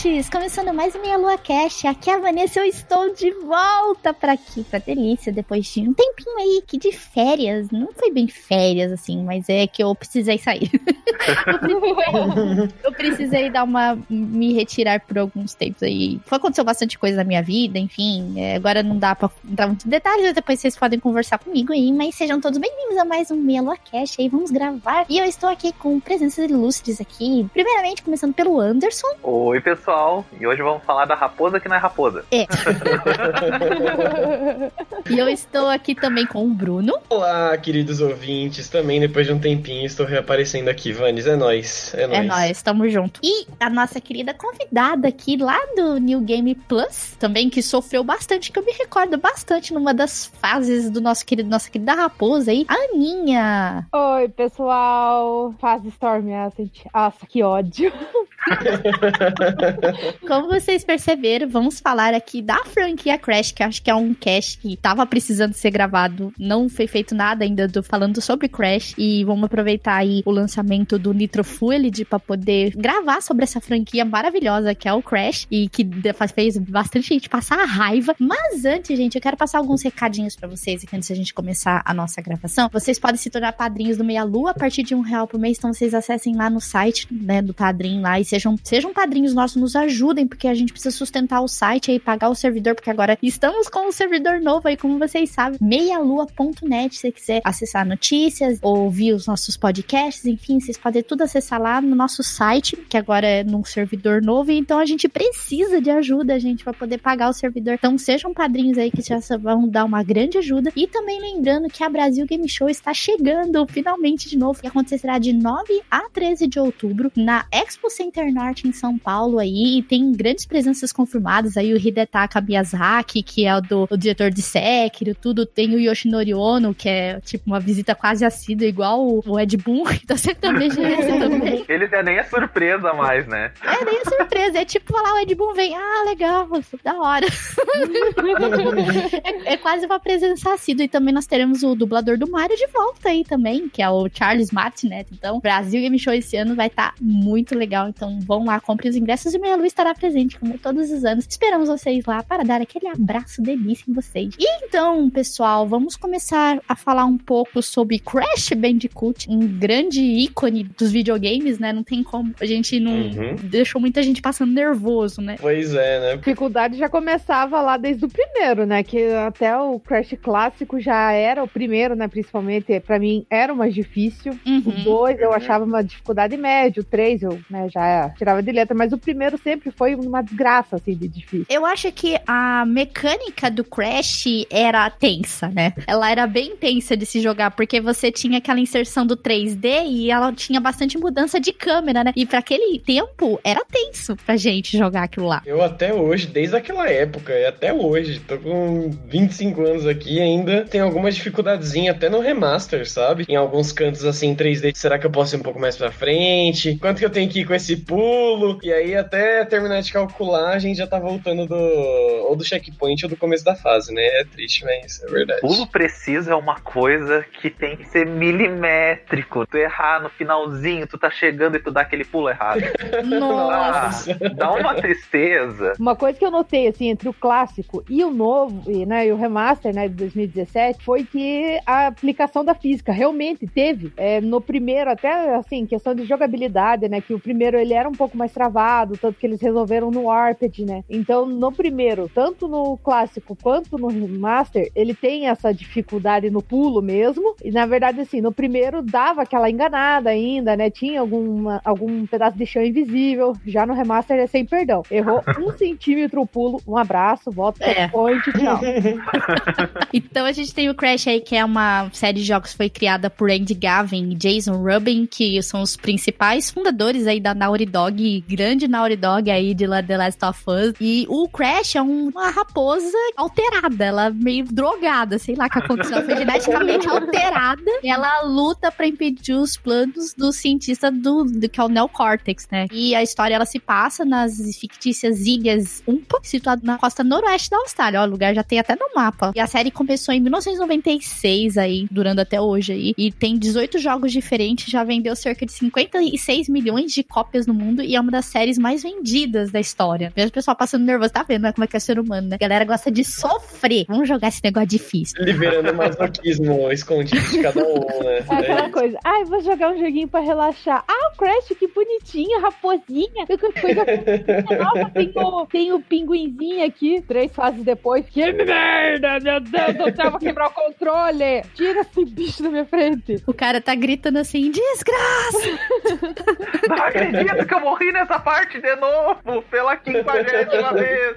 Ouvintes! Começando mais Minha Lua Cash. Aqui é a Vanessa, eu estou de volta para aqui, pra delícia, depois de um tempinho aí que de férias. Não foi bem férias, assim, mas é que eu precisei sair. eu precisei dar uma. me retirar por alguns tempos aí. Aconteceu bastante coisa na minha vida, enfim. É, agora não dá pra entrar muito em detalhes, depois vocês podem conversar comigo aí. Mas sejam todos bem-vindos a mais um Minha Lua aí. Vamos gravar. E eu estou aqui com presenças ilustres aqui. Primeiramente, começando pelo Anderson. Oi, pessoal. E hoje vamos falar da raposa que não é raposa. É. e eu estou aqui também com o Bruno. Olá, queridos ouvintes. Também depois de um tempinho estou reaparecendo aqui, Vani é nóis. É, é nóis. É tamo junto. E a nossa querida convidada aqui lá do New Game Plus, também que sofreu bastante, que eu me recordo bastante numa das fases do nosso querido, nossa querida raposa aí, a Aninha. Oi, pessoal. Fase Storm Ascent. Nossa, que ódio. Como vocês perceberam, vamos falar aqui da franquia Crash, que acho que é um cast que tava precisando ser gravado, não foi feito nada ainda do, falando sobre Crash, e vamos aproveitar aí o lançamento do Nitro Fueled para poder gravar sobre essa franquia maravilhosa que é o Crash, e que fez bastante gente passar a raiva. Mas antes, gente, eu quero passar alguns recadinhos para vocês aqui antes da gente começar a nossa gravação. Vocês podem se tornar padrinhos do Meia Lua a partir de um real por mês, então vocês acessem lá no site, né, do padrinho lá e sejam, sejam padrinhos nossos, nos ajudem, porque a gente precisa sustentar o site aí, pagar o servidor, porque agora estamos com um servidor novo aí, como vocês sabem, meialua.net, se você quiser acessar notícias, ouvir os nossos podcasts, enfim, vocês podem tudo acessar lá no nosso site, que agora é num servidor novo, então a gente precisa de ajuda, gente, para poder pagar o servidor. Então sejam padrinhos aí que já vão dar uma grande ajuda. E também lembrando que a Brasil Game Show está chegando finalmente de novo, que acontecerá de 9 a 13 de outubro na Expo Center Norte em São Paulo aí, e tem grandes presenças confirmadas aí, o Hidetaka Miyazaki, que é o, do, o diretor de Sekiro, tudo, tem o Yoshinori Ono, que é tipo uma visita quase assídua, igual o, o Ed Boon, então você também também. Ele é nem é surpresa mais, né? É, nem é surpresa, é tipo falar, o Ed Boon vem, ah, legal, da hora. é, é, quase uma presença assídua, e também nós teremos o dublador do Mario de volta aí também, que é o Charles Martinet, então Brasil Game Show esse ano vai estar tá muito legal, então vão lá, compre os ingressos e Meia Lua estará presente, como todos os anos. Esperamos vocês lá para dar aquele abraço delícia em vocês. E então, pessoal, vamos começar a falar um pouco sobre Crash Bandicoot, um grande ícone dos videogames, né? Não tem como. A gente não uhum. deixou muita gente passando nervoso, né? Pois é, né? A dificuldade já começava lá desde o primeiro, né? Que até o Crash clássico já era o primeiro, né? Principalmente, para mim, era o mais difícil. Uhum. O dois eu achava uma dificuldade média, o três eu né, já tirava de letra, mas o primeiro sempre foi uma desgraça, assim, de difícil. Eu acho que a mecânica do Crash era tensa, né? Ela era bem tensa de se jogar, porque você tinha aquela inserção do 3D e ela tinha bastante mudança de câmera, né? E para aquele tempo era tenso pra gente jogar aquilo lá. Eu até hoje, desde aquela época, e até hoje, tô com 25 anos aqui ainda, tem alguma dificuldadezinha até no remaster, sabe? Em alguns cantos assim 3D, será que eu posso ir um pouco mais pra frente? Quanto que eu tenho que ir com esse pulo? E aí até terminar de calcular, a gente já tá voltando do ou do checkpoint ou do começo da fase, né? É triste, mas é verdade. Pulo preciso é uma coisa que tem que ser milimétrico. Tu errar no finalzinho, tu tá chegando e tu dá aquele pulo errado. Nossa! Ah, dá uma tristeza. Uma coisa que eu notei, assim, entre o clássico e o novo, e, né, e o remaster, né, de 2017, foi que a aplicação da física realmente teve. É, no primeiro, até, assim, questão de jogabilidade, né, que o primeiro ele era um pouco mais travado, tanto que eles resolveram no Warped, né? Então, no primeiro, tanto no clássico quanto no remaster, ele tem essa dificuldade no pulo mesmo. E na verdade, assim, no primeiro dava aquela enganada ainda, né? Tinha alguma, algum pedaço de chão invisível. Já no remaster é sem perdão. Errou um centímetro o pulo, um abraço, volta É. point, tchau. Então a gente tem o Crash aí, que é uma série de jogos que foi criada por Andy Gavin e Jason Rubin, que são os principais fundadores aí da Naughty Dog, grande Naughty Dog aí de The Last of Us. E o Crash é um- uma raposa alterada, ela meio drogada, sei lá o que aconteceu, ela foi geneticamente alterada. E ela luta pra impedir os planos do cientista do, do que é o Neocortex, né? E a história ela se passa nas fictícias ilhas Umpa, situado na costa noroeste da Austrália. Ó, o lugar já tem até no mapa. E a série começou em 1996 aí, durando até hoje aí. E tem 18 jogos diferentes, já vendeu cerca de 56 milhões de cópias no mundo e é uma das séries mais vendidas da história. Veja o pessoal passando nervoso, tá vendo né, como é que é ser humano, né? A galera gosta de sofrer. Vamos jogar esse negócio difícil. Liberando o masoquismo escondido de cada um, né? É aquela É coisa. Ai, vou jogar um joguinho pra relaxar. Ah, o Crash, que bonitinho, raposinha. Que coisa. Nossa, tem o, tem o pinguinzinho aqui. Três fases depois. Que merda, meu Deus do céu, vou quebrar o controle. Tira esse bicho da minha frente. O cara tá gritando assim, desgraça! Não acredito que eu morri nessa parte de novo, pela quinquagésima vez.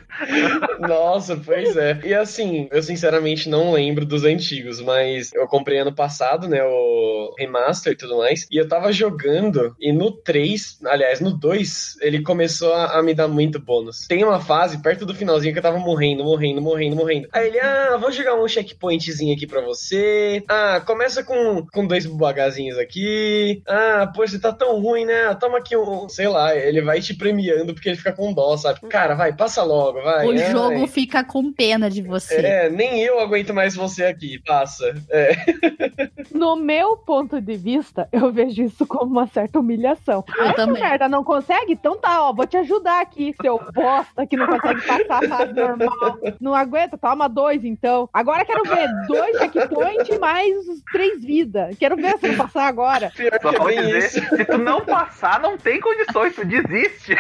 Nossa, pois é. E assim, eu sinceramente não lembro dos antigos, mas eu comprei ano passado, né, o remaster e tudo mais, e eu tava jogando, e no 3, aliás, no 2, ele começou a, a me dar muito bônus. Tem uma fase perto do finalzinho que eu tava morrendo, morrendo, morrendo, morrendo. Aí ele, ah, vou jogar um checkpointzinho aqui pra você. Ah, começa com, com dois bagazinhos aqui. Ah, pô, você tá tão ruim, né? Toma aqui um, sei lá, ele vai te premiando porque ele fica com dó, sabe? Cara, vai, passa logo, vai. o Ai. jogo fica com pena de você. É, nem eu aguento mais você aqui, passa. É. No meu ponto de vista, eu vejo isso como uma certa humilhação. Eu Essa também. merda não consegue? Então tá, ó, vou te ajudar aqui, seu bosta que não consegue passar a fase normal. Não aguenta? Toma dois, então. Agora quero ver dois checkpoints mais três vidas. Quero ver se eu passar agora. Pior Só que é vou bem dizer, isso. se tu não passar, não tem condições, tu desiste.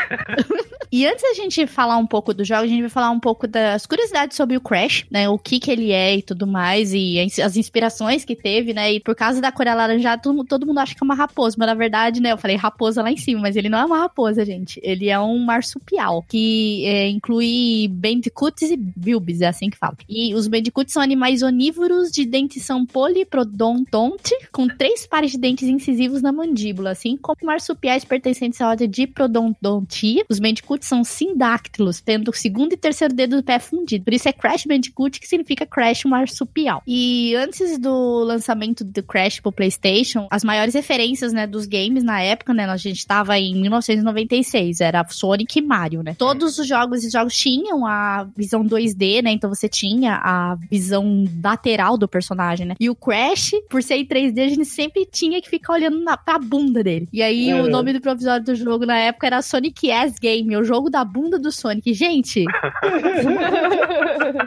E antes da gente falar um pouco do jogo, a gente vai falar um pouco das curiosidades sobre o Crash, né? O que que ele é e tudo mais, e as inspirações que teve, né? E por causa da cor alaranjada, todo, todo mundo acha que é uma raposa, mas na verdade, né? Eu falei raposa lá em cima, mas ele não é uma raposa, gente. Ele é um marsupial, que é, inclui bandicoots e bilbis, é assim que fala. E os bandicoots são animais onívoros de dentição poliprodontonte, com três pares de dentes incisivos na mandíbula, assim como marsupiais pertencentes à ordem Diprotodontia. Os bandicoots são sindáctilos, tendo o segundo e terceiro dedo do pé fundido. Por isso é Crash Bandicoot, que significa Crash marsupial. E antes do lançamento do Crash pro PlayStation, as maiores referências, né, dos games na época, né, a gente tava em 1996, era Sonic e Mario, né? Todos os jogos e jogos tinham a visão 2D, né? Então você tinha a visão lateral do personagem, né? E o Crash, por ser em 3D, a gente sempre tinha que ficar olhando na, pra bunda dele. E aí o Uhum. nome do provisório do jogo na época era Sonic S Game, o jogo da bunda do Sonic. Gente,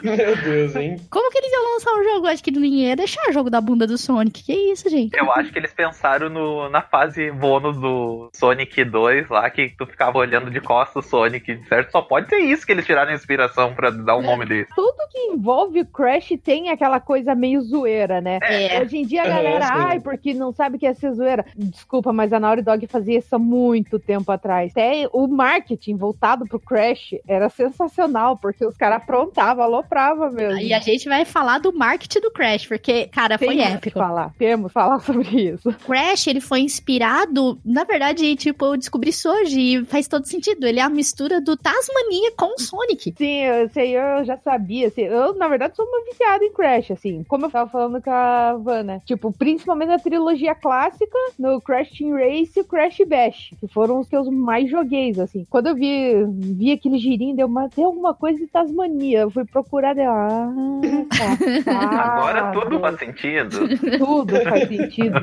Meu Deus, hein? como que eles iam lançar o jogo? Acho que ninguém ia deixar o jogo da bunda do Sonic. Que isso, gente? Eu acho que eles pensaram no, na fase bônus do Sonic 2 lá, que tu ficava olhando de costas o Sonic, certo? Só pode ser isso que eles tiraram a inspiração pra dar um nome desse. Tudo que envolve o Crash tem aquela coisa meio zoeira, né? É. Hoje em dia a É, galera, sim. ai, porque não sabe que é ser zoeira. Desculpa, mas a Naughty Dog fazia isso há muito tempo atrás. Até o marketing voltado pro Crash era sensacional, porque os caras aprontavam, alopravam mesmo. E a gente vai falar do marketing do Crash, porque, cara, foi Temos épico. falar, temos que falar sobre isso. Crash, ele foi inspirado, na verdade, tipo, eu descobri isso hoje e faz todo sentido. Ele é a mistura do Tasmania com o Sonic. Sim, eu sei, eu já sabia. Assim, eu, na verdade, sou uma viciada em Crash, assim. Como eu tava falando com a Vanna. Tipo, principalmente na trilogia clássica, no Crash Team Race e o Crash Bash, que foram os que eu mais joguei, assim. Quando eu vi aquele. Vi aquele girinho, deu, mas tem alguma coisa de Tasmania. Eu fui procurar, deu. Ah, tá, Agora tudo faz sentido. Tudo faz sentido.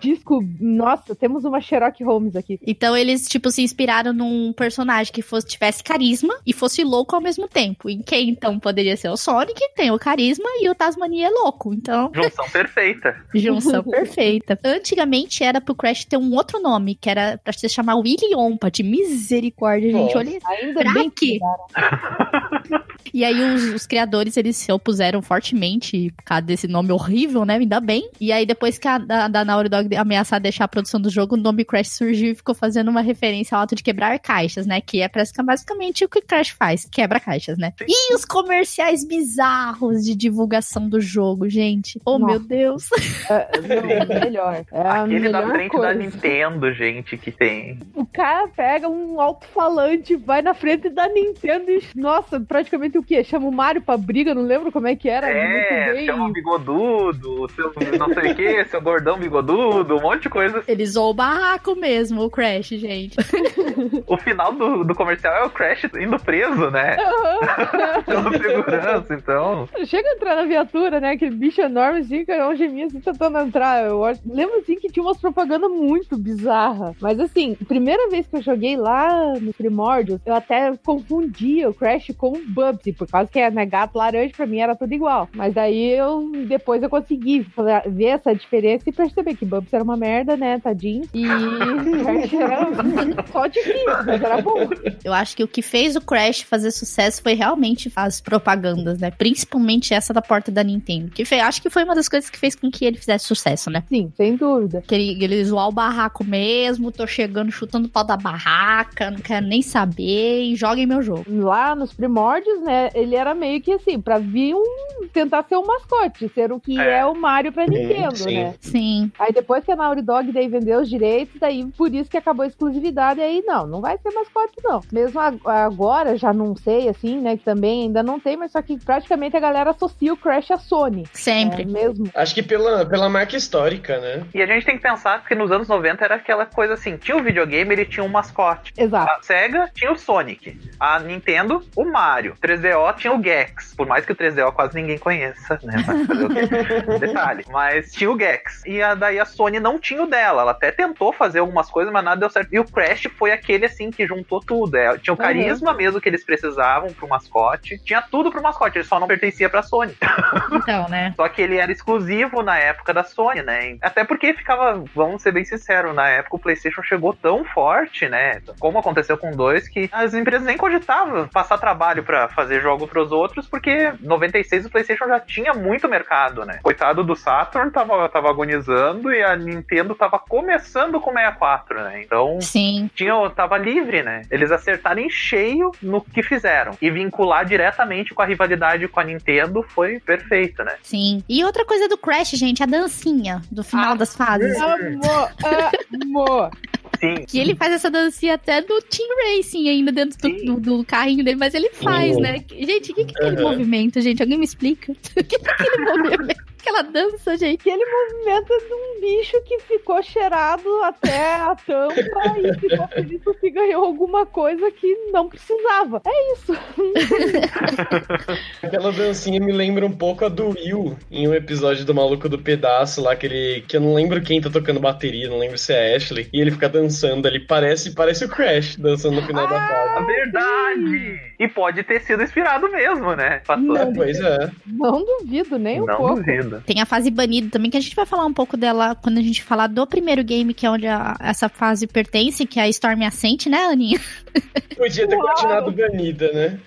Disco. Nossa, temos uma Sherlock Holmes aqui. Então eles, tipo, se inspiraram num personagem que fosse, tivesse carisma e fosse louco ao mesmo tempo. E quem então poderia ser o Sonic, tem o carisma e o Tasmania é louco. Então. Junção perfeita. Junção perfeita. Antigamente era pro Crash ter um outro nome, que era pra se chamar Willy Ompa, de misericórdia, gente. Nossa, Olha Ainda Pra bem quê? que E aí os, os criadores, eles se opuseram fortemente por causa desse nome horrível, né? Ainda bem. E aí depois que a da, da Naughty Dog ameaçar deixar a produção do jogo, o nome Crash surgiu e ficou fazendo uma referência ao ato de quebrar caixas, né? Que é é basicamente o que o Crash faz, quebra caixas, né? E os comerciais bizarros de divulgação do jogo, gente. Oh, Nossa. meu Deus. É, não, melhor. É Aquele da melhor frente coisa. da Nintendo, gente, que tem. O cara pega um alto-falante, vai na frente da Nintendo e, nossa, praticamente o quê? Chama o Mario pra briga, não lembro como é que era. É, chama o bigodudo, seu não sei o que, seu gordão bigodudo, um monte de coisa. Ele zoou o barraco mesmo, o Crash, gente. O final do, do comercial é o Crash indo preso, né? Pelo segurança, então. Chega a entrar na viatura, né? Aquele bicho enorme, assim, com a geminha assim, tentando entrar. Eu lembro, assim, que tinha umas propagandas muito bizarras. Mas, assim, primeira vez que eu joguei lá no Primórdios, eu até confundia o Crash com o Bubsy, por causa que, né, gato laranja, pra mim, era tudo igual. Mas aí, eu, depois eu consegui ver essa diferença e perceber que Bubsy era uma merda, né, tadinho. E era só difícil, mas era bom. Eu acho que o que fez o Crash fazer sucesso foi realmente as propagandas, né? Principalmente essa da porta da Nintendo. Que foi, acho que foi uma das coisas que fez com que ele fizesse sucesso, né? Sim, sem dúvida. Que ele, ele zoar o barraco mesmo, tô chegando chutando o pau da barraca, não quero nem saber e joguem meu jogo. lá nos primórdios, né, ele era meio que assim, pra vir um. tentar ser um mascote, ser o que é, É. o Mario pra Nintendo, sim. né? Sim. Aí depois que a Naughty Dog daí vendeu os direitos, daí por isso que acabou a exclusividade, aí não, não vai ser mascote não. Mesmo ag- agora, já não sei, assim, né, que também ainda não tem, mas só que praticamente a galera associa o Crash à Sony. Sempre. É mesmo. Acho que pela, pela marca histórica, né? E a gente tem que pensar que nos anos 90 era aquela coisa assim: tinha o videogame, ele tinha um mascote. Exato. A Sega tinha o Sonic. A Nintendo, o Mario. 3DO tinha o Gex. Por mais que o 3DO quase ninguém conheça, né? Mas fazer o quê? Detalhe. Mas tinha o Gex. E a, daí a Sony não tinha o dela. Ela até tentou fazer algumas coisas, mas nada deu certo. E o Crash foi aquele assim que juntou tudo. É, tinha o carisma mesmo que eles precisavam pro mascote. Tinha tudo pro mascote, ele só não pertencia pra Sony. Então, né? Só que ele era exclusivo na época da Sony, né? Até porque ficava, vamos ser bem sinceros, na época o PlayStation chegou tão forte, né? Como aconteceu com dois, que as empresas nem cogitavam passar trabalho pra fazer jogo pros outros, porque 96 o PlayStation já tinha muito mercado, né? Coitado do Saturn tava, tava agonizando e a Nintendo tava começando com o 64, né? Então Sim. tinha, tava livre, né? Eles acertaram em cheio no que fizeram. E vincular diretamente com a rivalidade com a Nintendo foi perfeito, né? Sim. E outra coisa do Crash, gente, a dancinha do final das fases. Amor, amor. Sim. Que ele faz essa dancinha até do Team Racing ainda dentro do, do- do carrinho dele, mas ele faz, né? Gente, o que, que é aquele Uhum. movimento, gente? Alguém me explica? O que, que é aquele movimento? Aquela dança, gente. Aquele movimento de um bicho que ficou cheirado até a tampa e ficou feliz porque ganhou alguma coisa que não precisava. É isso. Aquela dancinha me lembra um pouco a do Will em um episódio do Maluco do Pedaço lá, aquele que eu não lembro quem tá tocando bateria, não lembro se é Ashley, e ele fica dançando ali, parece, parece o Crash dançando no final da fase. É verdade! E pode ter sido inspirado mesmo, né? Passou. É, pois é. Não duvido nem um Não pouco. duvido. Tem a fase banida também, que a gente vai falar um pouco dela quando a gente falar do primeiro game, que é onde a- essa fase pertence, que é a Storm Ascent, né, Aninha? Podia ter continuado banida, né?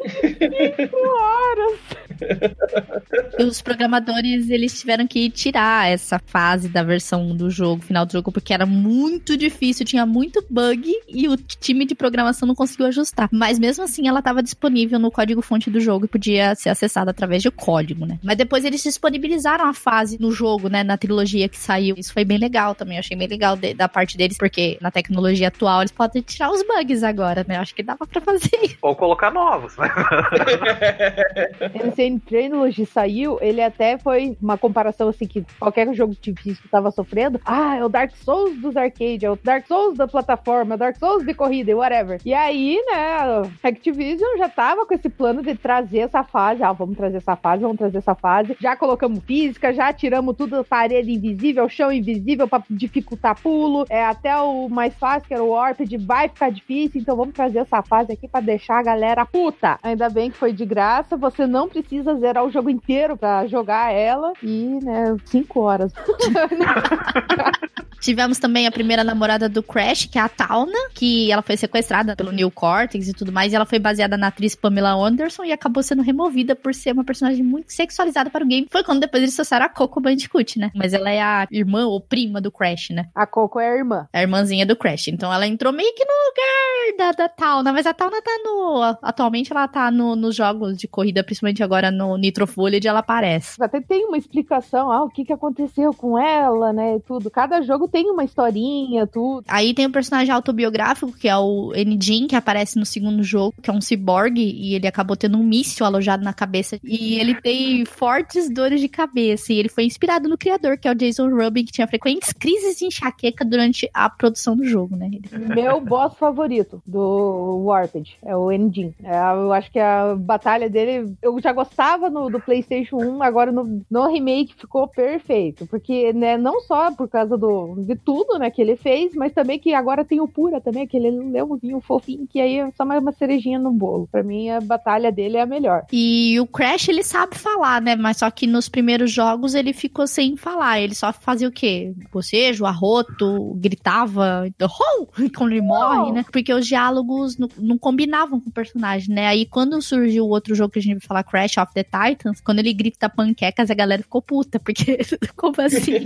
E os programadores, eles tiveram que tirar essa fase da versão do jogo, final do jogo, porque era muito difícil, tinha muito bug e o time de programação não conseguiu ajustar. Mas mesmo assim, ela estava disponível no código-fonte do jogo e podia ser acessada através de código, né? Mas depois eles disponibilizaram fase no jogo, né, na trilogia que saiu. Isso foi bem legal também, eu achei bem legal de- da parte deles, porque na tecnologia atual eles podem tirar os bugs agora, né? Eu acho que dava pra fazer isso. Ou colocar novos, né? Insane Trilogy saiu, ele até foi uma comparação assim que qualquer jogo difícil tava sofrendo. Ah, é o Dark Souls dos arcade, é o Dark Souls da plataforma, é o Dark Souls de corrida, whatever. E aí, né, a Activision já tava com esse plano de trazer essa fase. Ah, vamos trazer essa fase, vamos trazer essa fase. Já colocamos física, já tiramos tudo, parede invisível, chão invisível para dificultar pulo. É até o mais fácil, que era o Warped, vai ficar difícil, então vamos trazer essa fase aqui para deixar a galera puta. Ainda bem que foi de graça, você não precisa zerar o jogo inteiro para jogar ela e, né, cinco horas. Tivemos também a primeira namorada do Crash, que é a Tauna, que ela foi sequestrada pelo Neil Cortex e tudo mais, e ela foi baseada na atriz Pamela Anderson e acabou sendo removida por ser uma personagem muito sexualizada para o game. Foi quando depois eles a Coco Bandicoot, né? Mas ela é a irmã ou prima do Crash, né? A Coco é a irmã. A irmãzinha do Crash. Então ela entrou meio que no lugar da, da Tauna, mas a Tauna tá no. Atualmente ela tá no, nos jogos de corrida, principalmente agora no Nitro Footage, ela aparece. Até tem uma explicação, ah, o que que aconteceu com ela, né? Tudo. Cada jogo tem uma historinha, tudo. Aí tem o um personagem autobiográfico, que é o Enjin, que aparece no segundo jogo, que é um ciborgue, e ele acabou tendo um míssil alojado na cabeça. E ele tem fortes dores de cabeça. E ele foi inspirado no criador, que é o Jason Rubin, que tinha frequentes crises de enxaqueca durante a produção do jogo, né? Meu boss favorito do Warped é o Enjin. É, eu acho que a batalha dele, eu já gostava no, do PlayStation 1, agora no, no remake ficou perfeito. Porque, né, não só por causa do, de tudo, né, que ele fez, mas também que agora tem o Pura também, que ele é um vinho fofinho, que aí é só mais uma cerejinha no bolo. Pra mim, a batalha dele é a melhor. E o Crash, ele sabe falar, né, mas só que nos primeiros jogos ele ficou sem falar. Ele só fazia o quê? Bocejo, arroto, gritava, oh! quando ele morre, né? Porque os diálogos não, não, combinavam com o personagem, né? Aí quando surgiu o outro jogo que a gente vai falar, Crash of the Titans, quando ele grita panquecas, a galera ficou puta, porque como assim?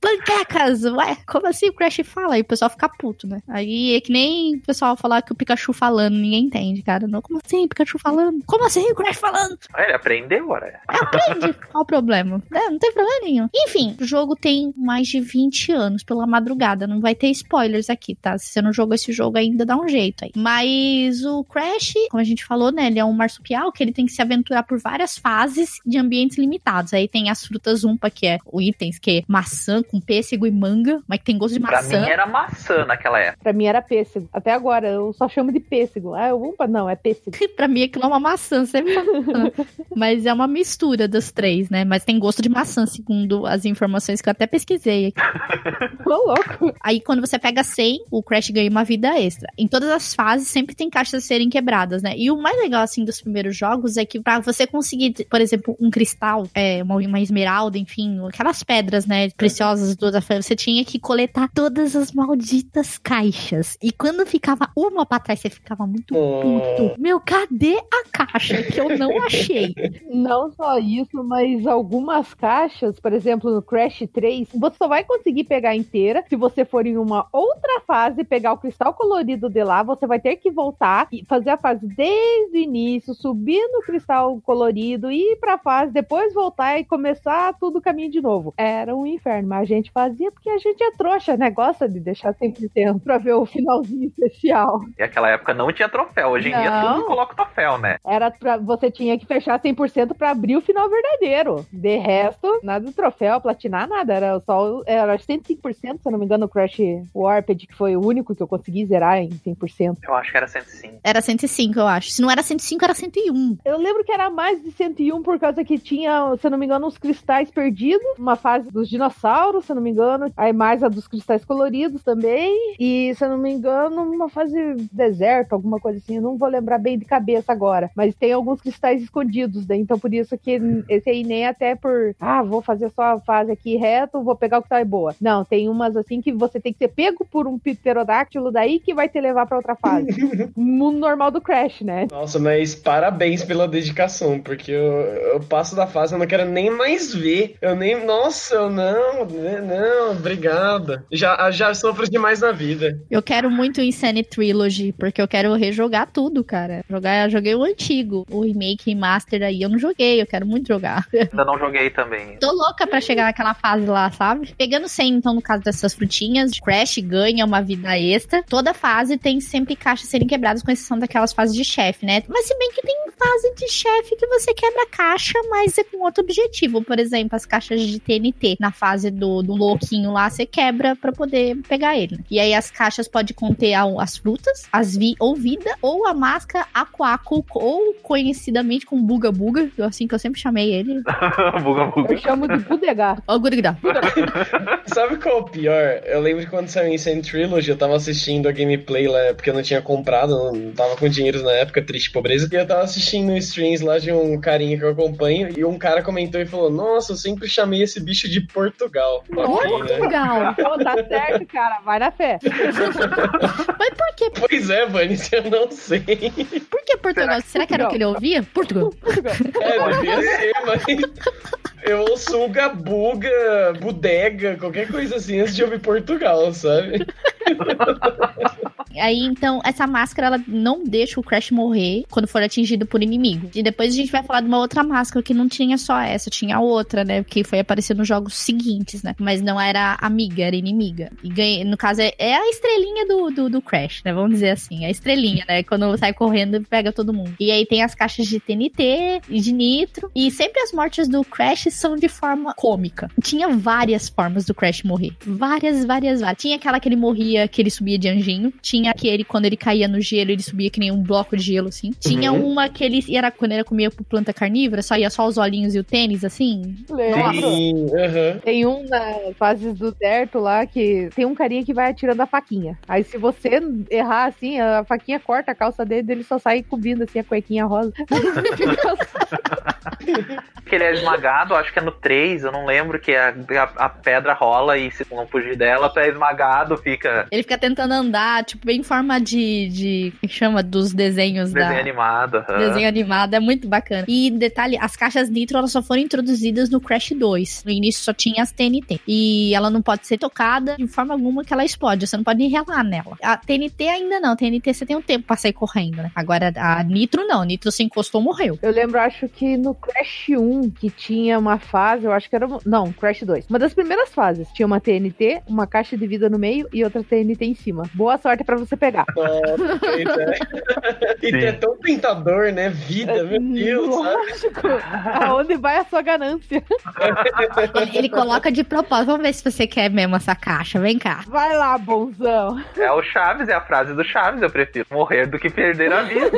panquecas! Ué, como assim o Crash fala? Aí o pessoal fica puto, né? Aí é que nem o pessoal falar que o Pikachu falando, ninguém entende, cara. Não, como assim, Pikachu falando? Como assim o Crash falando? Ele aprendeu, ora. Aprende. Qual o problema? É, não tem problema nenhum. Enfim, o jogo tem mais de 20 anos pela madrugada. Não vai ter spoilers aqui, tá? Se você não jogou esse jogo ainda, dá um jeito aí. Mas o Crash, como a gente falou, né? Ele é um marsupial que ele tem que se aventurar por várias fases de ambientes limitados. Aí tem as frutas umpa, que é o itens, que é maçã com pêssego e manga, mas que tem gosto de maçã. Pra mim era maçã naquela época. Pra mim era pêssego. Até agora, eu só chamo de pêssego. Ah, umpa não, é pêssego. pra mim aquilo é uma maçã, sempre Mas é uma mistura dos três, né? Mas tem gosto de maçã, segundo as informações que eu até pesquisei aqui. Tô louco. Aí quando você pega 100, o Crash ganha uma vida extra. Em todas as fases sempre tem caixas a serem quebradas, né? E o mais legal, assim, dos primeiros jogos é que pra você conseguir, por exemplo, um cristal, é, uma, uma esmeralda, enfim, aquelas pedras, né, preciosas do você tinha que coletar todas as malditas caixas. E quando ficava uma pra trás, você ficava muito puto. Meu, cadê a caixa que eu não achei? Não só isso, mas algumas caixas, por exemplo, no Crash 3, você só vai conseguir pegar inteira se você for em uma outra fase, pegar o cristal colorido de lá, você vai ter que voltar e fazer a fase desde o início, subir no cristal colorido, ir pra fase, depois voltar e começar tudo o caminho de novo. Era um inferno, mas a gente fazia porque a gente é trouxa, né? Gosta de deixar 100% pra ver o finalzinho especial. E aquela época não tinha troféu, hoje em não. dia tudo coloca troféu, né? Era pra, você tinha que fechar 100% pra abrir o final verdadeiro. De resto, nada de troféu, platinar, nada. Era só, era 105%, se eu não me engano, o Crash Warped, que foi o único que eu consegui zerar em 100%. Eu acho que era 105. Era 105, eu acho. Se não era 105, era 101. Eu lembro que era mais de 101 por causa que tinha, se eu não me engano, uns cristais perdidos. Uma fase dos dinossauros, se eu não me engano. Aí mais a dos cristais coloridos também. E, se eu não me engano, uma fase deserto, alguma coisa assim. Eu não vou lembrar bem de cabeça agora. Mas tem alguns cristais escondidos, né? Então por isso que esse aí nem até por, ah, vou fazer só a fase aqui reto, vou pegar o que tá boa. Não, tem umas assim que você tem que ser pego por um pterodáctilo daí que vai te levar para outra fase. Mundo normal do Crash, né? Nossa, mas parabéns pela dedicação, porque eu, eu passo da fase, eu não quero nem mais ver. Eu nem, nossa, eu não, né, não, obrigada. Já, já sofro demais na vida. Eu quero muito o Insane Trilogy, porque eu quero rejogar tudo, cara. Jogar, joguei o antigo, o remake e master aí, eu não joguei, eu quero muito jogar. Ainda não joguei também. Tô louca pra chegar naquela fase lá, sabe? Pegando 100, então, no caso dessas frutinhas, Crash ganha uma vida extra. Toda fase tem sempre caixas serem quebradas, com exceção daquelas fases de chefe, né? Mas se bem que tem fase de chefe que você quebra a caixa, mas é com outro objetivo. Por exemplo, as caixas de TNT. Na fase do, do louquinho lá, você quebra para poder pegar ele. E aí as caixas podem conter as frutas, as vi ou vida, ou a máscara Aquaco, ou conhecidamente como Buga Buga, assim que eu sempre chamei ele. buga Buga. Eu chamo de Budegar. Ó, oh, Gurigdá. Sabe qual é o pior? Eu lembro que quando saiu em Insane Trilogy, eu tava assistindo a gameplay lá, porque eu não tinha comprado, não tava com dinheiro na época, triste pobreza, e eu tava assistindo streams lá de um carinha que eu acompanho, e um cara comentou e falou: Nossa, eu sempre chamei esse bicho de Portugal. Portugal! Okay, né? tá certo, cara, vai na fé. Mas por que? Pois é, Vanice, eu não sei. Por que Portugal? Será, Será que era o que ele ouvia? Portugal. Portugal. É, devia ser, mas. Eu ouço Buga, Budega, qualquer coisa assim antes de ouvir Portugal, sabe? Aí, então, essa máscara, ela não deixa o Crash morrer quando for atingido por inimigo. E depois a gente vai falar de uma outra máscara que não tinha só essa, tinha outra, né? Que foi aparecer nos jogos seguintes, né? Mas não era amiga, era inimiga. E ganhei, no caso, é, é a estrelinha do, do, do, Crash, né? Vamos dizer assim. A estrelinha, né? Quando sai correndo pega todo mundo. E aí tem as caixas de TNT e de nitro. E sempre as mortes do Crash são de forma cômica. Tinha várias formas do Crash morrer. Várias, várias, várias. Tinha aquela que ele morria, que ele subia de anjinho. Tinha aquele, quando ele caía no gelo, ele subia que nem um bloco de gelo, assim. Tinha uhum. uma que ele era quando ele comia por planta carnívora, só ia só os olhinhos e o tênis, assim. Lembro. Uhum. Tem um na fases do certo lá que tem um carinha que vai atirando a faquinha. Aí se você errar assim, a faquinha corta a calça dele, ele só sai cobrindo assim a cuequinha rosa. que ele é esmagado, acho que é no 3, eu não lembro que a, a, a pedra rola e se não fugir dela, tu é esmagado, fica. Ele fica tentando andar, tipo, bem em forma de. de que chama? Dos desenhos Desenho da. animado. Uhum. Desenho animado, é muito bacana. E detalhe, as caixas Nitro elas só foram introduzidas no Crash 2. No início só tinha as TNT. E ela não pode ser tocada de forma alguma que ela explode. Você não pode nem relar nela. A TNT ainda não. A TNT você tem um tempo pra sair correndo, né? Agora a Nitro não. A Nitro se encostou, morreu. Eu lembro, acho que no Crash 1, que tinha uma fase, eu acho que era. Não, Crash 2. Uma das primeiras fases. Tinha uma TNT, uma caixa de vida no meio e outra TNT em cima. Boa sorte para você pegar. Nossa, é. e é tão tentador, né? Vida, meu Deus. Lógico. Aonde vai a sua ganância? ele, ele, coloca de propósito. Vamos ver se você quer mesmo essa caixa. Vem cá. Vai lá, bonzão. É o Chaves, é a frase do Chaves. Eu prefiro morrer do que perder a vida.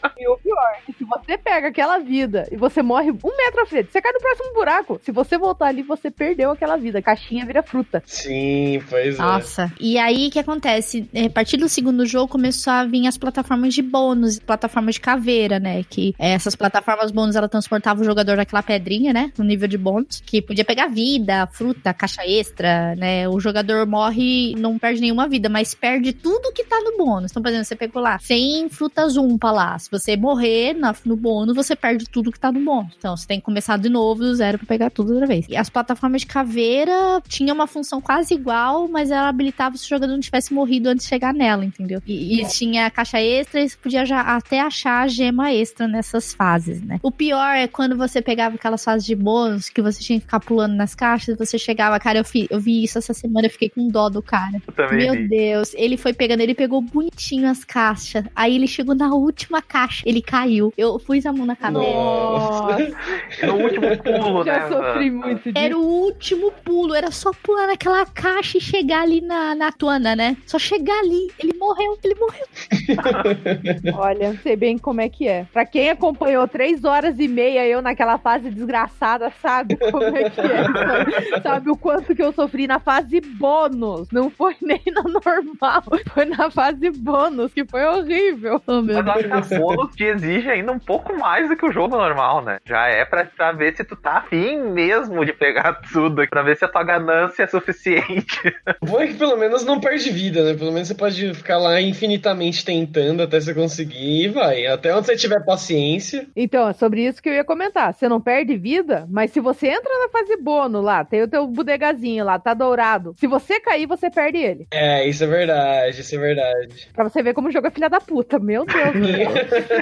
e o pior, se você pega aquela vida e você morre um metro à frente, você cai no próximo buraco. Se você voltar ali, você perdeu aquela vida. Caixinha vira fruta. Sim, pois Nossa. é. Nossa. E aí, o que acontece? É, a partir do segundo jogo, começou a vir as plataformas de bônus, plataformas de caveira, né? Que é, essas plataformas bônus, ela transportava o jogador naquela pedrinha, né? No nível de bônus, que podia pegar vida, fruta, caixa extra, né? O jogador morre não perde nenhuma vida, mas perde tudo que tá no bônus. Então, por exemplo, você pegou lá 100 frutas umpa lá. Se você morrer no bônus, você perde tudo que tá no bônus. Então, você tem que começar de novo do zero pra pegar tudo outra vez. E as plataformas de caveira tinham uma função quase igual, mas ela habilitava se o jogador não tivesse morrido antes de chegar nela, entendeu? E, e tinha a caixa extra e você podia já até achar a gema extra nessas fases, né? O pior é quando você pegava aquelas fases de bônus que você tinha que ficar pulando nas caixas, você chegava, cara, eu, fi, eu vi isso essa semana, eu fiquei com dó do cara. Meu vi. Deus, ele foi pegando, ele pegou bonitinho as caixas, aí ele chegou na última caixa, ele caiu. Eu pus a mão na cabeça. Nossa. no último pulo, Já né? sofri muito disso. Era o último pulo, era só pular naquela caixa e chegar ali na, na tuana, né? Só chegar ali. Ele morreu, ele morreu. Olha, sei bem como é que é. Pra quem acompanhou três horas e meia eu naquela fase desgraçada, sabe como é que é. Sabe, sabe o quanto que eu sofri na fase bônus. Não foi nem na normal. Foi na fase bônus, que foi horrível. Oh, Mas eu acho que a bônus te exige ainda um pouco mais do que o jogo normal, né? Já é pra, pra ver se tu tá afim mesmo de pegar tudo, pra ver se a tua ganância é suficiente. Bom é que pelo menos não perde vida, né? Pelo menos você pode ficar lá infinitamente tentando até você conseguir e vai. Até onde você tiver paciência. Então, é sobre isso que eu ia comentar. Você não perde vida, mas se você entra na fase bônus lá, tem o teu bodegazinho lá, tá dourado. Se você cair, você perde ele. É, isso é verdade, isso é verdade. Pra você ver como o jogo é filha da puta. Meu Deus.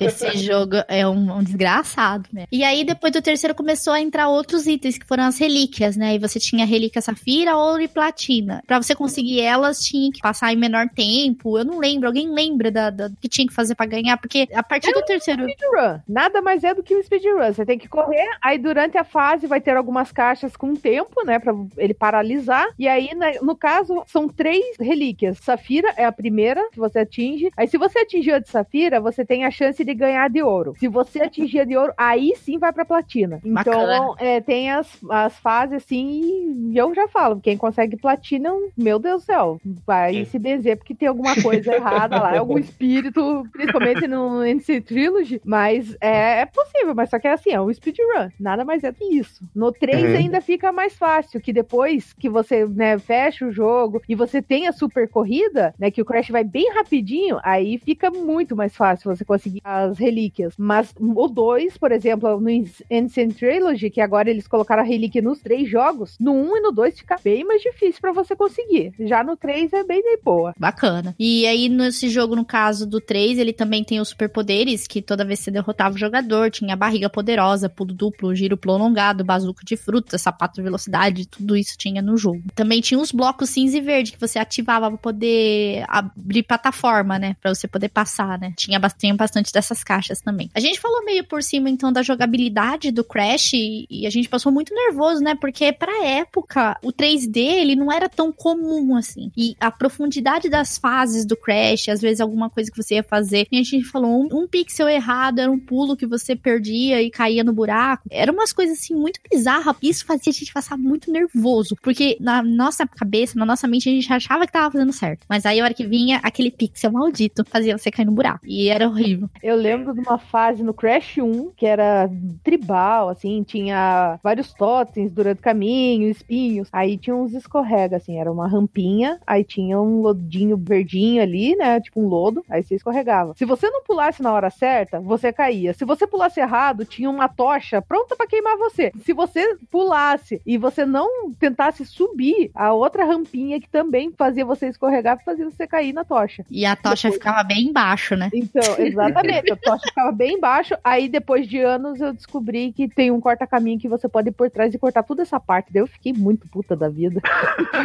Esse jogo é um, um, desgraçado, né? E aí, depois do terceiro, começou a entrar outros itens, que foram as relíquias, né? E você tinha relíquia safira, ouro e platina. Pra você conseguir elas, tinha que passar em menor tempo. Eu não lembro. Alguém lembra da, da que tinha que fazer pra ganhar? Porque a partir é do terceiro. Speedrun. Nada mais é do que um speedrun. Você tem que correr, aí durante a fase vai ter algumas caixas com tempo, né? Pra ele paralisar. E aí, no caso, são três relíquias. Safira é a primeira que você atinge. Aí, se você atingir a de Safira, você tem a chance de ganhar de ouro. Se você atingir a de ouro, aí sim vai pra platina. Então, é, tem as, as fases assim, e eu já falo, quem consegue platina, meu Deus do céu, vai se benzer porque tem alguma coisa errada lá, algum espírito, principalmente no NC Trilogy, mas é, é, possível, mas só que é assim, é um speedrun, nada mais é do que isso. No 3 uhum. ainda fica mais fácil, que depois que você, né, fecha o jogo e você tem a super corrida, né, que o Crash vai bem rapidinho, aí fica muito mais fácil você conseguir as relíquias. Mas o 2, por exemplo, no Ancient Trilogy, que agora eles colocaram a relíquia nos três jogos, no 1 um e no 2 fica bem mais difícil para você conseguir. Já no 3 é bem de boa. Bacana. E aí, nesse jogo, no caso do 3, ele também tem os superpoderes, que toda vez que você derrotava o jogador, tinha barriga poderosa, pulo duplo, giro prolongado, bazuca de fruta, sapato de velocidade, tudo isso tinha no jogo. Também tinha os blocos cinza e verde que você ativava pra poder abrir plataforma, né? Pra você poder passar, né? Tinha, tinha bastante dessas caixas também. A gente falou meio por cima, então, da jogabilidade do Crash e, e a gente passou muito nervoso, né? Porque pra época, o 3D, ele não era tão comum assim. E a profundidade das fases do Crash, às vezes alguma coisa que você ia fazer, e a gente falou, um, um pixel errado era um pulo que você perdia e caía no buraco. Eram umas coisas assim muito bizarras. Isso fazia a gente passar muito nervoso. Porque na nossa cabeça, na nossa mente, a gente achava que tava fazendo certo. Mas aí a hora que vinha aquele pixel maldito, fazia você cair no buraco. E era horrível. Eu lembro de uma fase no Crash 1 que era tribal, assim, tinha vários totens durante o caminho, espinhos. Aí tinha uns escorrega, assim, era uma rampinha, aí tinha um lodinho verdinho ali, né? Tipo um lodo, aí você escorregava. Se você não pulasse na hora certa, você caía. Se você pulasse errado, tinha uma tocha pronta para queimar você. Se você pulasse e você não tentasse subir a outra rampinha que também fazia você escorregar, fazia você cair na tocha. E a tocha depois... ficava bem embaixo, né? Então, exatamente. a tocha ficava bem embaixo. Aí depois de anos eu descobri que tem um corta-caminho que você pode ir por trás e cortar toda essa parte. Daí eu fiquei muito puta da vida.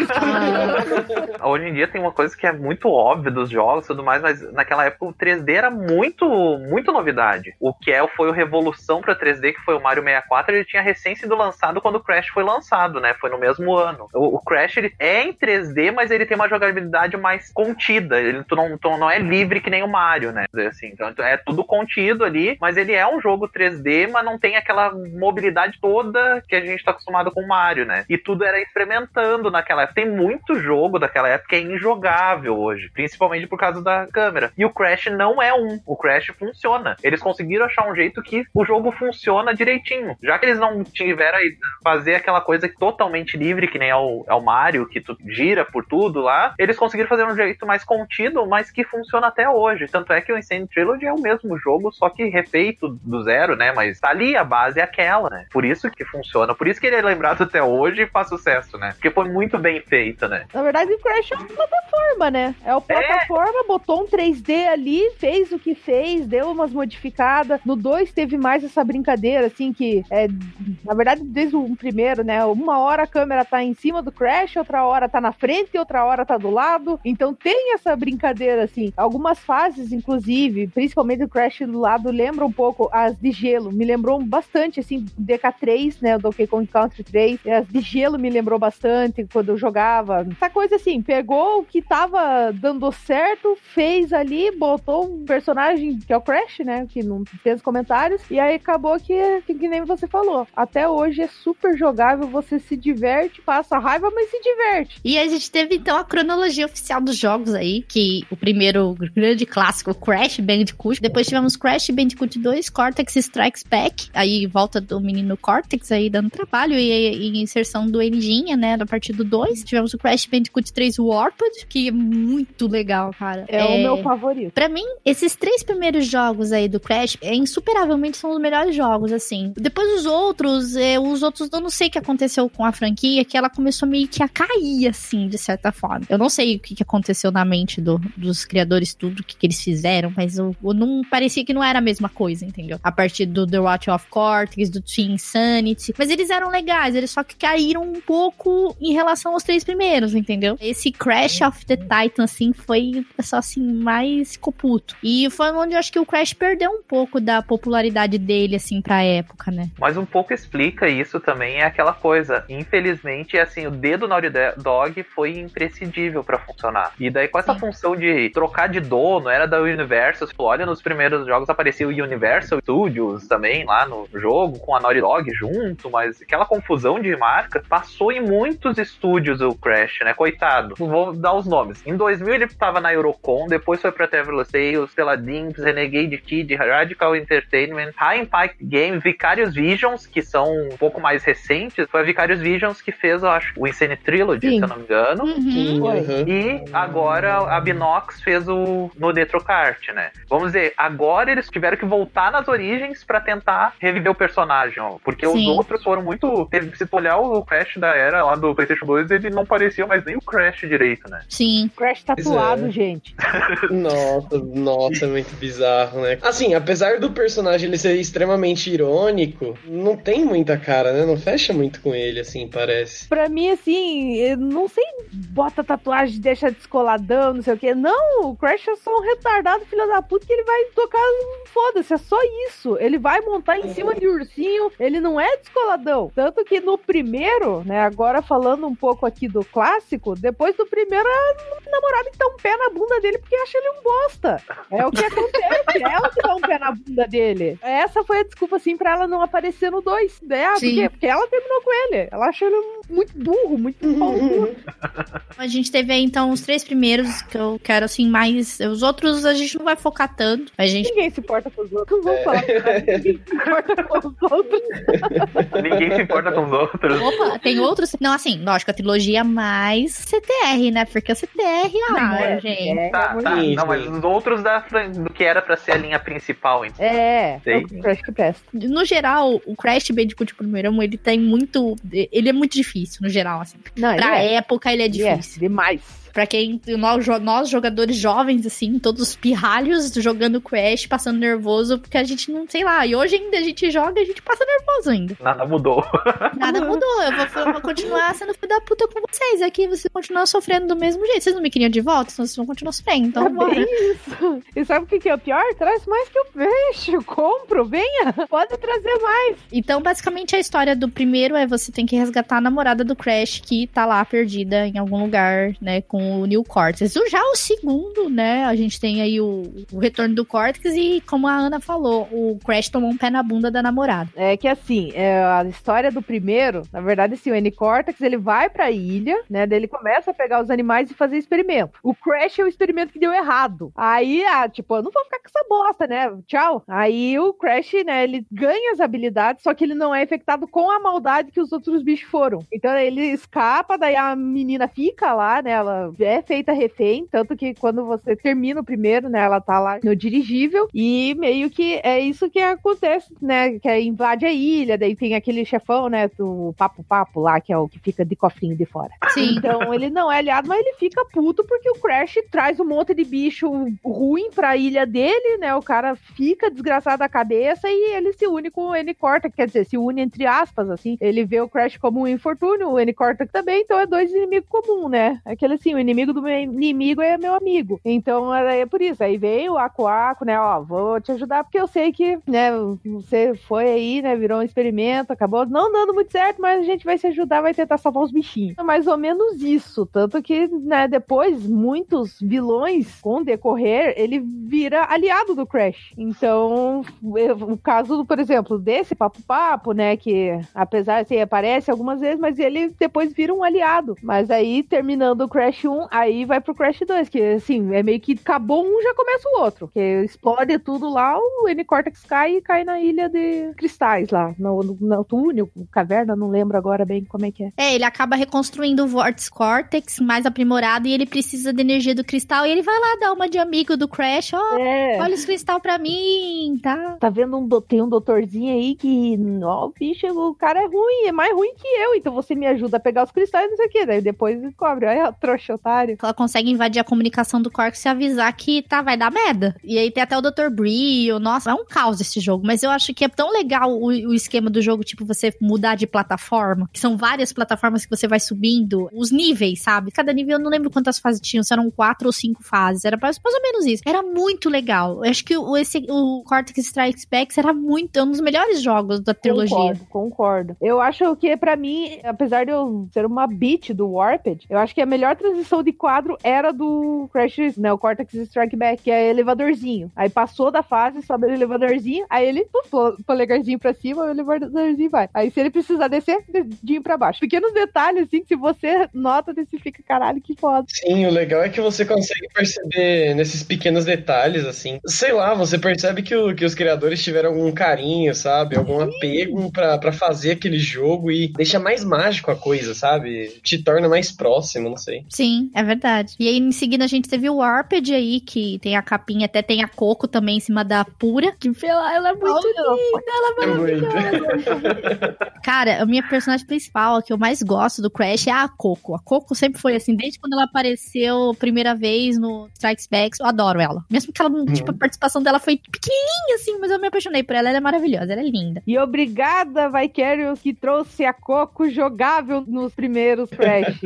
ah. Hoje em dia tem uma coisa que é muito óbvia dos jogos e tudo mais, mas naquela época o 3D era muito, muito novidade. O que é, foi o revolução para 3D, que foi o Mario 64, ele tinha recém sido lançado quando o Crash foi lançado, né? Foi no mesmo ano. O, o Crash ele é em 3D, mas ele tem uma jogabilidade mais contida. Ele tu não, tu não é livre que nem o Mario, né? Assim, então é tudo contido ali, mas ele é um jogo 3D, mas não tem aquela mobilidade toda que a gente tá acostumado com o Mario, né? E tudo era experimentando naquela época. Tem muito jogo daquela época que é injogável hoje, principalmente por causa da câmera. E o Crash não é um. O Crash funciona. Eles conseguiram achar um jeito que o jogo funciona direitinho. Já que eles não tiveram aí fazer aquela coisa totalmente livre, que nem é o, é o Mario, que tu gira por tudo lá, eles conseguiram fazer um jeito mais contido, mas que funciona até hoje. Tanto é que o Insane Trilogy é o mesmo jogo, só que refeito do zero, né? Mas tá ali, a base é aquela, né? Por isso que funciona. Por isso que ele é lembrado até hoje e faz sucesso, né? Porque foi muito bem feito, né? Na verdade, o Crash é uma plataforma, né? É o plataforma, é. botou um 3D ali, fez o que fez, deu umas modificadas. No 2 teve mais essa brincadeira, assim, que é, na verdade, desde o primeiro, né? Uma hora a câmera tá em cima do Crash, outra hora tá na frente, outra hora tá do lado. Então tem essa brincadeira, assim. Algumas fases, inclusive, principalmente o Crash do lado, lembram um pouco as de gelo. Me lembrou bastante, assim, DK3, né? O Donkey Kong Country 3. As de gelo me lembrou bastante quando eu jogava. Essa coisa assim, pegou o que tava dando certo, fez ali, botou um personagem que é o Crash, né? Que não fez comentários. E aí acabou que, que, que nem você falou. Até hoje é super jogável, você se diverte, passa raiva, mas se diverte. E a gente teve então a cronologia oficial dos jogos aí, que o primeiro grande clássico, Crash Bandicoot. Depois tivemos Crash Bandicoot 2, Cortex Strikes Back. Aí volta do menino Cortex aí dando trabalho e, e inserção do Enjinha, né? A partir do 2. Tivemos o Crash Bandicoot 3 Warped, que é muito legal, cara. É, é o meu favorito. Pra mim, esses três primeiros jogos aí do Crash, é, insuperavelmente são os melhores jogos, assim. Depois os outros, é, os outros eu não sei o que aconteceu com a franquia, que ela começou meio que a cair, assim, de certa forma. Eu não sei o que, que aconteceu na mente do, dos criadores, tudo, o que, que eles fizeram, mas O, o, não parecia que não era a mesma coisa, entendeu? A partir do The Watch of Cortex, do Team Insanity. Mas eles eram legais, eles só que caíram um pouco em relação aos três primeiros, entendeu? Esse Crash of the Titan, assim, foi só assim, mais coputo. E foi onde eu acho que o Crash perdeu um pouco da popularidade dele, assim, pra época, né? Mas um pouco explica isso também, é aquela coisa. Infelizmente, assim, o dedo Naughty Dog foi imprescindível para funcionar. E daí, com essa Sim. função de trocar de dono, era da Olha, nos primeiros jogos apareceu o Universal Studios também lá no jogo, com a Naughty Dog junto, mas aquela confusão de marca passou em muitos estúdios o Crash, né? Coitado. Vou dar os nomes. Em 2000 ele tava na Eurocon, depois foi pra Travelers Tales, pela Dimps, Renegade Kid, Radical Entertainment, High Impact Game, Vicarious Visions, que são um pouco mais recentes. Foi a Vicarious Visions que fez, eu acho, o Insane Trilogy, Sim. se eu não me engano. Uhum. Uhum. E agora a Binox fez o no Detrocart, né? Vamos dizer, agora eles tiveram que voltar nas origens para tentar reviver o personagem, ó, porque Sim. os outros foram muito. Se tu olhar o Crash da era lá do PlayStation 2, ele não parecia mais nem o Crash direito, né? Sim. Crash tatuado, é. gente. nossa, nossa, muito bizarro, né? Assim, apesar do personagem ele ser extremamente irônico, não tem muita cara, né? Não fecha muito com ele, assim, parece. Pra mim, assim, não sei, bota tatuagem, deixa descoladão, não sei o que. Não, o Crash é só um retardado filho da puta que ele vai tocar, foda-se, é só isso. Ele vai montar em cima de ursinho, ele não é descoladão. Tanto que no primeiro, né, agora falando um pouco aqui do clássico, depois do primeiro, a namorada então um pé na bunda dele porque acha ele um bosta. É o que acontece, é o que dá um pé na bunda dele. Essa foi a desculpa, assim, pra ela não aparecer no 2. Né? Ah, por quê? Porque ela terminou com ele. Ela achou ele muito burro, muito burro. A gente teve aí, então, os três primeiros que eu quero, assim, mais... Os outros a gente não vai focar tanto. A gente... Ninguém se importa com os outros. Não vou é. falar. Ninguém se importa com os outros. Ninguém se importa com os outros. Opa, tem outros... Não, assim, lógico, a trilogia mais CTR, né? Porque o CTR é amor, é, gente. É, tá, tá. Não, mas os outros da, do que era pra ser a linha principal, então. É, é o Crash que presta. No geral, o Crash Bandicoot primeiro, ele tem muito... Ele é muito difícil, no geral, assim. Não, pra é. época, ele é difícil. É, demais. Pra quem, nós, jogadores jovens, assim, todos pirralhos, jogando Crash, passando nervoso, porque a gente não, sei lá, e hoje ainda a gente joga e a gente passa nervoso ainda. Nada mudou. Nada mudou, eu vou, eu vou continuar sendo filho da puta com vocês aqui, vocês continuam sofrendo do mesmo jeito. Vocês não me queriam de volta, senão vocês vão continuar sofrendo, então é bora. isso. E sabe o que é o pior? Traz mais que eu peixe, compro, venha, pode trazer mais. Então, basicamente, a história do primeiro é você tem que resgatar a namorada do Crash, que tá lá perdida em algum lugar, né, com com o New Cortex. Já o segundo, né, a gente tem aí o, o retorno do Cortex e, como a Ana falou, o Crash tomou um pé na bunda da namorada. É que assim, é, a história do primeiro, na verdade, assim, o N-Cortex, ele vai pra ilha, né, daí ele começa a pegar os animais e fazer experimento. O Crash é o experimento que deu errado. Aí, ah, tipo, eu não vou ficar com essa bosta, né, tchau. Aí o Crash, né, ele ganha as habilidades, só que ele não é infectado com a maldade que os outros bichos foram. Então ele escapa, daí a menina fica lá, né, ela é feita refém, tanto que quando você termina o primeiro, né, ela tá lá no dirigível e meio que é isso que acontece, né, que é invade a ilha, daí tem aquele chefão, né, do Papo Papo lá, que é o que fica de cofrinho de fora. Sim. Então ele não é aliado, mas ele fica puto porque o Crash traz um monte de bicho ruim pra ilha dele, né, o cara fica desgraçado da cabeça e ele se une com o N-Cortex, quer dizer, se une entre aspas, assim, ele vê o Crash como um infortúnio, o N-Cortex também, então é dois inimigos comuns, né, aquele assim, o inimigo do meu inimigo é meu amigo. Então é por isso. Aí veio o Aco Aco, né? Ó, vou te ajudar porque eu sei que, né, você foi aí, né? Virou um experimento, acabou não dando muito certo, mas a gente vai se ajudar, vai tentar salvar os bichinhos. É mais ou menos isso. Tanto que, né, depois, muitos vilões, com decorrer, ele vira aliado do Crash. Então, o caso, por exemplo, desse Papo Papo, né? Que apesar de aparece algumas vezes, mas ele depois vira um aliado. Mas aí, terminando o Crash 1, aí vai pro Crash 2, que assim, é meio que acabou um, já começa o outro. Que explode tudo lá, o N-Cortex cai e cai na ilha de cristais lá, no, no, no túnel, caverna, não lembro agora bem como é que é. É, ele acaba reconstruindo o Vortex Cortex mais aprimorado e ele precisa da energia do cristal e ele vai lá dar uma de amigo do Crash, ó, oh, é. olha esse cristal pra mim, tá? Tá vendo um, tem um doutorzinho aí que, ó, bicho, o cara é ruim, é mais ruim que eu, então você me ajuda a pegar os cristais, não sei o que, daí depois descobre, olha trouxa otário. Ela consegue invadir a comunicação do Cortex e avisar que tá, vai dar merda. E aí tem até o Dr. Brio. Nossa, é um caos esse jogo. Mas eu acho que é tão legal o, o esquema do jogo, tipo, você mudar de plataforma, que são várias plataformas que você vai subindo, os níveis, sabe? Cada nível, eu não lembro quantas fases tinham, se eram quatro ou cinco fases. Era mais, ou menos isso. Era muito legal. Eu acho que o, esse, o Cortex Strikes Back era muito, é um dos melhores jogos da trilogia. Concordo, concordo. Eu acho que, para mim, apesar de eu ser uma beat do Warped, eu acho que a melhor transição de quadro era do Crash, né? O Cortex Strike Back, que é elevadorzinho. Aí passou da fase, sobe o elevadorzinho, aí ele, puf, polegarzinho pra cima, o elevadorzinho vai. Aí se ele precisar descer, dedinho pra baixo. Pequenos detalhes, assim, que se você nota, você fica, caralho, que foda. Sim, o legal é que você consegue perceber nesses pequenos detalhes, assim. Sei lá, você percebe que, o, que os criadores tiveram algum carinho, sabe? Algum apego para fazer aquele jogo e deixa mais mágico a coisa, sabe? Te torna mais próximo, não sei. Sim, é verdade. E aí, em seguida, a gente teve o Warped aí, que tem a capinha, até tem a Coco também em cima da Pura. Que ela, ela é muito linda, ela é maravilhosa. Cara, a minha personagem principal, a que eu mais gosto do Crash, é a Coco. A Coco sempre foi assim, desde quando ela apareceu primeira vez no Strikes Back, eu adoro ela. Mesmo que ela, uhum. tipo, a participação dela foi pequenininha, assim, mas eu me apaixonei por ela, ela é maravilhosa, ela é linda. E obrigada, Vicarious, que trouxe a Coco jogável nos primeiros Crash.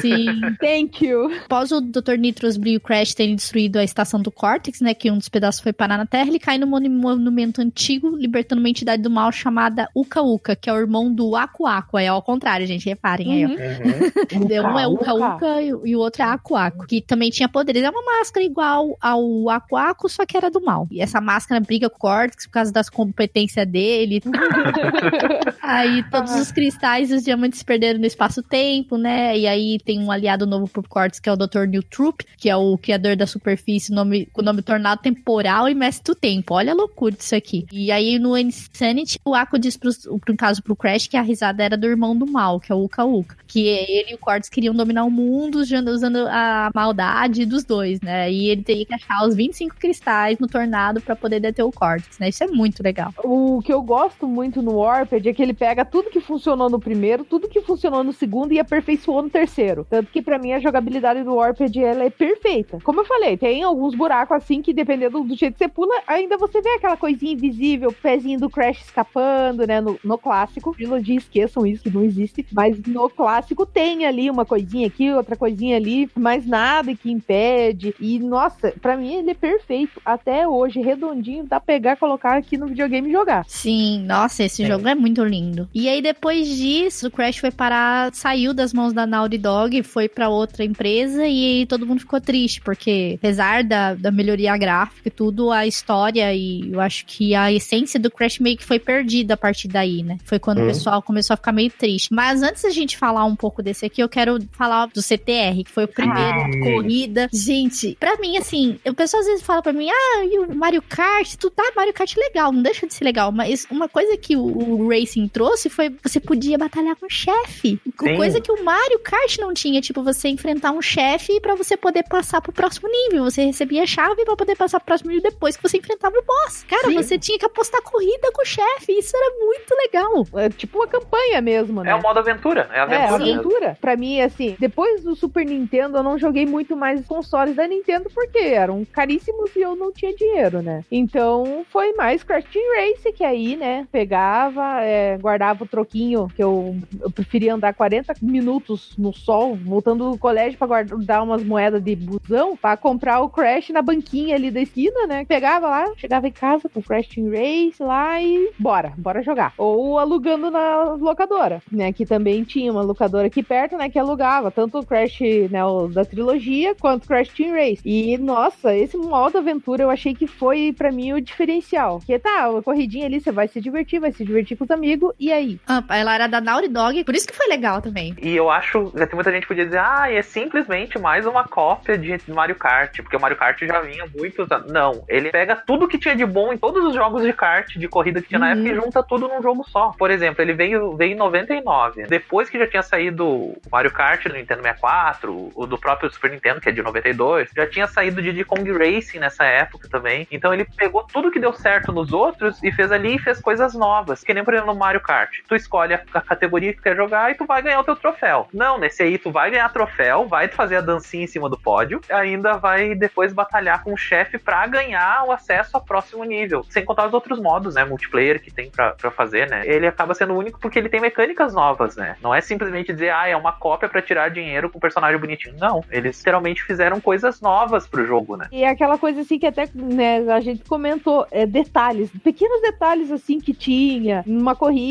Sim. Thank you. Após o Dr. Nitros Brio Crash terem destruído a estação do Cortex, né, que um dos pedaços foi parar na Terra, ele cai no monumento antigo, libertando uma entidade do mal chamada Uka Uka, que é o irmão do Aku Aku. É ao contrário, gente, reparem aí, ó. Uhum. um é Uka Uka e o outro é Aku Aku, que também tinha poderes. É uma máscara igual ao Aku Aku, só que era do mal. E essa máscara briga com o Cortex por causa das competências dele. aí todos os cristais e os diamantes se perderam no espaço-tempo, né? E aí tem um aliado novo pro Cortex, que é o Dr. New Troop, que é o criador da superfície, nome, com o nome Tornado Temporal e Mestre do Tempo. Olha a loucura disso aqui. E aí no Insanity, o Ako diz pro, pro caso pro Crash que a risada era do irmão do mal, que é o Uka Uka. Que ele e o Cortex queriam dominar o mundo usando a maldade dos dois, né? E ele teria que achar os 25 cristais no tornado para poder deter o Cortex, né? Isso é muito legal. O que eu gosto muito no Warped é que ele pega tudo que funcionou no primeiro, tudo que funcionou no segundo e aperfeiçoou no terceiro. Tanto que para mim a jogabilidade do Warped ela é perfeita. Como eu falei, tem alguns buracos assim que dependendo do jeito que você pula, ainda você vê aquela coisinha invisível, pezinho do Crash escapando, né? No, no clássico. Trilogia, esqueçam isso que não existe. Mas no clássico tem ali uma coisinha aqui, outra coisinha ali, mas nada que impede. E nossa, para mim ele é perfeito. Até hoje, redondinho, dá pra pegar, colocar aqui no videogame e jogar. Sim, nossa, esse é. jogo é muito lindo. E aí depois disso, o Crash foi parar, saiu das mãos da Naughty Dog, foi para outra empresa e todo mundo ficou triste, porque apesar da, da melhoria gráfica e tudo, a história e eu acho que a essência do Crash meio que foi perdida a partir daí, né? Foi quando uhum. o pessoal começou a ficar meio triste. Mas antes da gente falar um pouco desse aqui, eu quero falar do CTR, que foi o primeiro Ai. corrida. Gente, pra mim, assim, o pessoal às vezes fala pra mim, ah, e o Mario Kart, tu tá Mario Kart legal, não deixa de ser legal, mas uma coisa que o, o Racing trouxe foi você podia batalhar com o chefe. Coisa que o Mario Kart não tinha, tipo, você enfrentar um chefe para você poder passar pro próximo nível. Você recebia a chave para poder passar pro próximo nível depois que você enfrentava o boss. Cara, Sim. você tinha que apostar corrida com o chefe, isso era muito legal. É tipo uma campanha mesmo, né? É o modo aventura, é aventura. É, aventura. Pra mim, assim, depois do Super Nintendo, eu não joguei muito mais os consoles da Nintendo porque eram caríssimos e eu não tinha dinheiro, né? Então, foi mais Crash Team Race que aí, né, pegava, é, guardava o troquinho, que eu, eu preferia andar 40 minutos no sol, voltando do colégio pra guardar umas moedas de busão, pra comprar o Crash na banquinha ali da esquina, né? Pegava lá, chegava em casa com o Crash Team Race lá e bora, bora jogar. Ou alugando na locadora, né? Que também tinha uma locadora aqui perto, né? Que alugava tanto o Crash, né, o da trilogia, quanto o Crash Team Race. E, nossa, esse modo aventura eu achei que foi para mim o diferencial. Que tá, a corridinha ali, você vai se divertir, vai se divertir com os amigos, e aí? Ah, ela era da Naughty Dog, por isso que foi legal também. E eu acho, tem muita gente que podia dizer, ah, é simplesmente mais uma cópia de Mario Kart, porque o Mario Kart já vinha muito. Não, ele pega tudo que tinha de bom em todos os jogos de kart, de corrida que tinha uhum. na época e junta tudo num jogo só. Por exemplo, ele veio, veio em 99. Depois que já tinha saído o Mario Kart no Nintendo 64, o do próprio Super Nintendo, que é de 92, já tinha saído de Kong Racing nessa época também. Então ele pegou tudo que deu certo nos outros e fez ali e fez coisas novas. Que nem, por exemplo, no Mario Kart. Tu escolhe a, categoria que quer jogar e tu vai ganhar o teu troféu. Não, nesse aí tu vai ganhar troféu vai fazer a dancinha em cima do pódio, ainda vai depois batalhar com o chefe pra ganhar o acesso ao próximo nível. Sem contar os outros modos, né? Multiplayer que tem pra fazer, né? Ele acaba sendo único porque ele tem mecânicas novas, né? Não é simplesmente dizer, ah, é uma cópia para tirar dinheiro com um personagem bonitinho. Não. Eles literalmente fizeram coisas novas pro jogo, né? E aquela coisa assim que até né, a gente comentou, é, detalhes, pequenos detalhes assim que tinha numa corrida,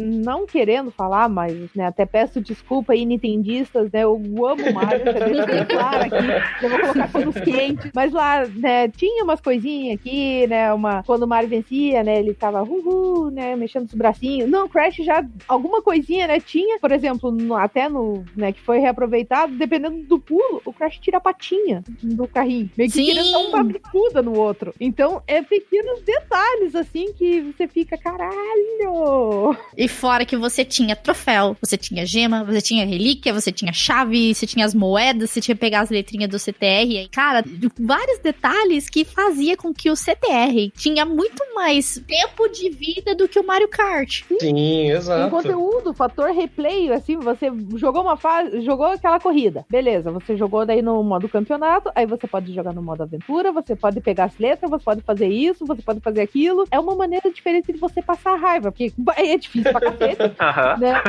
não querendo falar, mas né, até peço desculpa aí, nintendistas, né? Eu amo Mario, deixa bem claro aqui, eu vou colocar panos quentes, mas lá, né, tinha umas coisinhas aqui, né, uma, quando o Mario vencia, né, ele tava, uhul, né, mexendo os bracinhos, não, Crash já, alguma coisinha, né, tinha, por exemplo, no, até no, né, que foi reaproveitado, dependendo do pulo, o Crash tira a patinha do carrinho, meio que dar uma bicuda no outro, então é pequenos detalhes, assim, que você fica, caralho! E fora que você tinha troféu, você tinha gema, você tinha relíquia, você tinha chave, você tinha as moedas, você tinha que pegar as letrinhas do CTR. E, cara, vários detalhes que fazia com que o CTR tinha muito mais tempo de vida do que o Mario Kart. Sim, Tem exato. conteúdo, fator replay, assim, você jogou uma fase, jogou aquela corrida. Beleza, você jogou daí no modo campeonato, aí você pode jogar no modo aventura, você pode pegar as letras, você pode fazer isso, você pode fazer aquilo. É uma maneira diferente de você passar raiva, porque é difícil pra cacete. Né?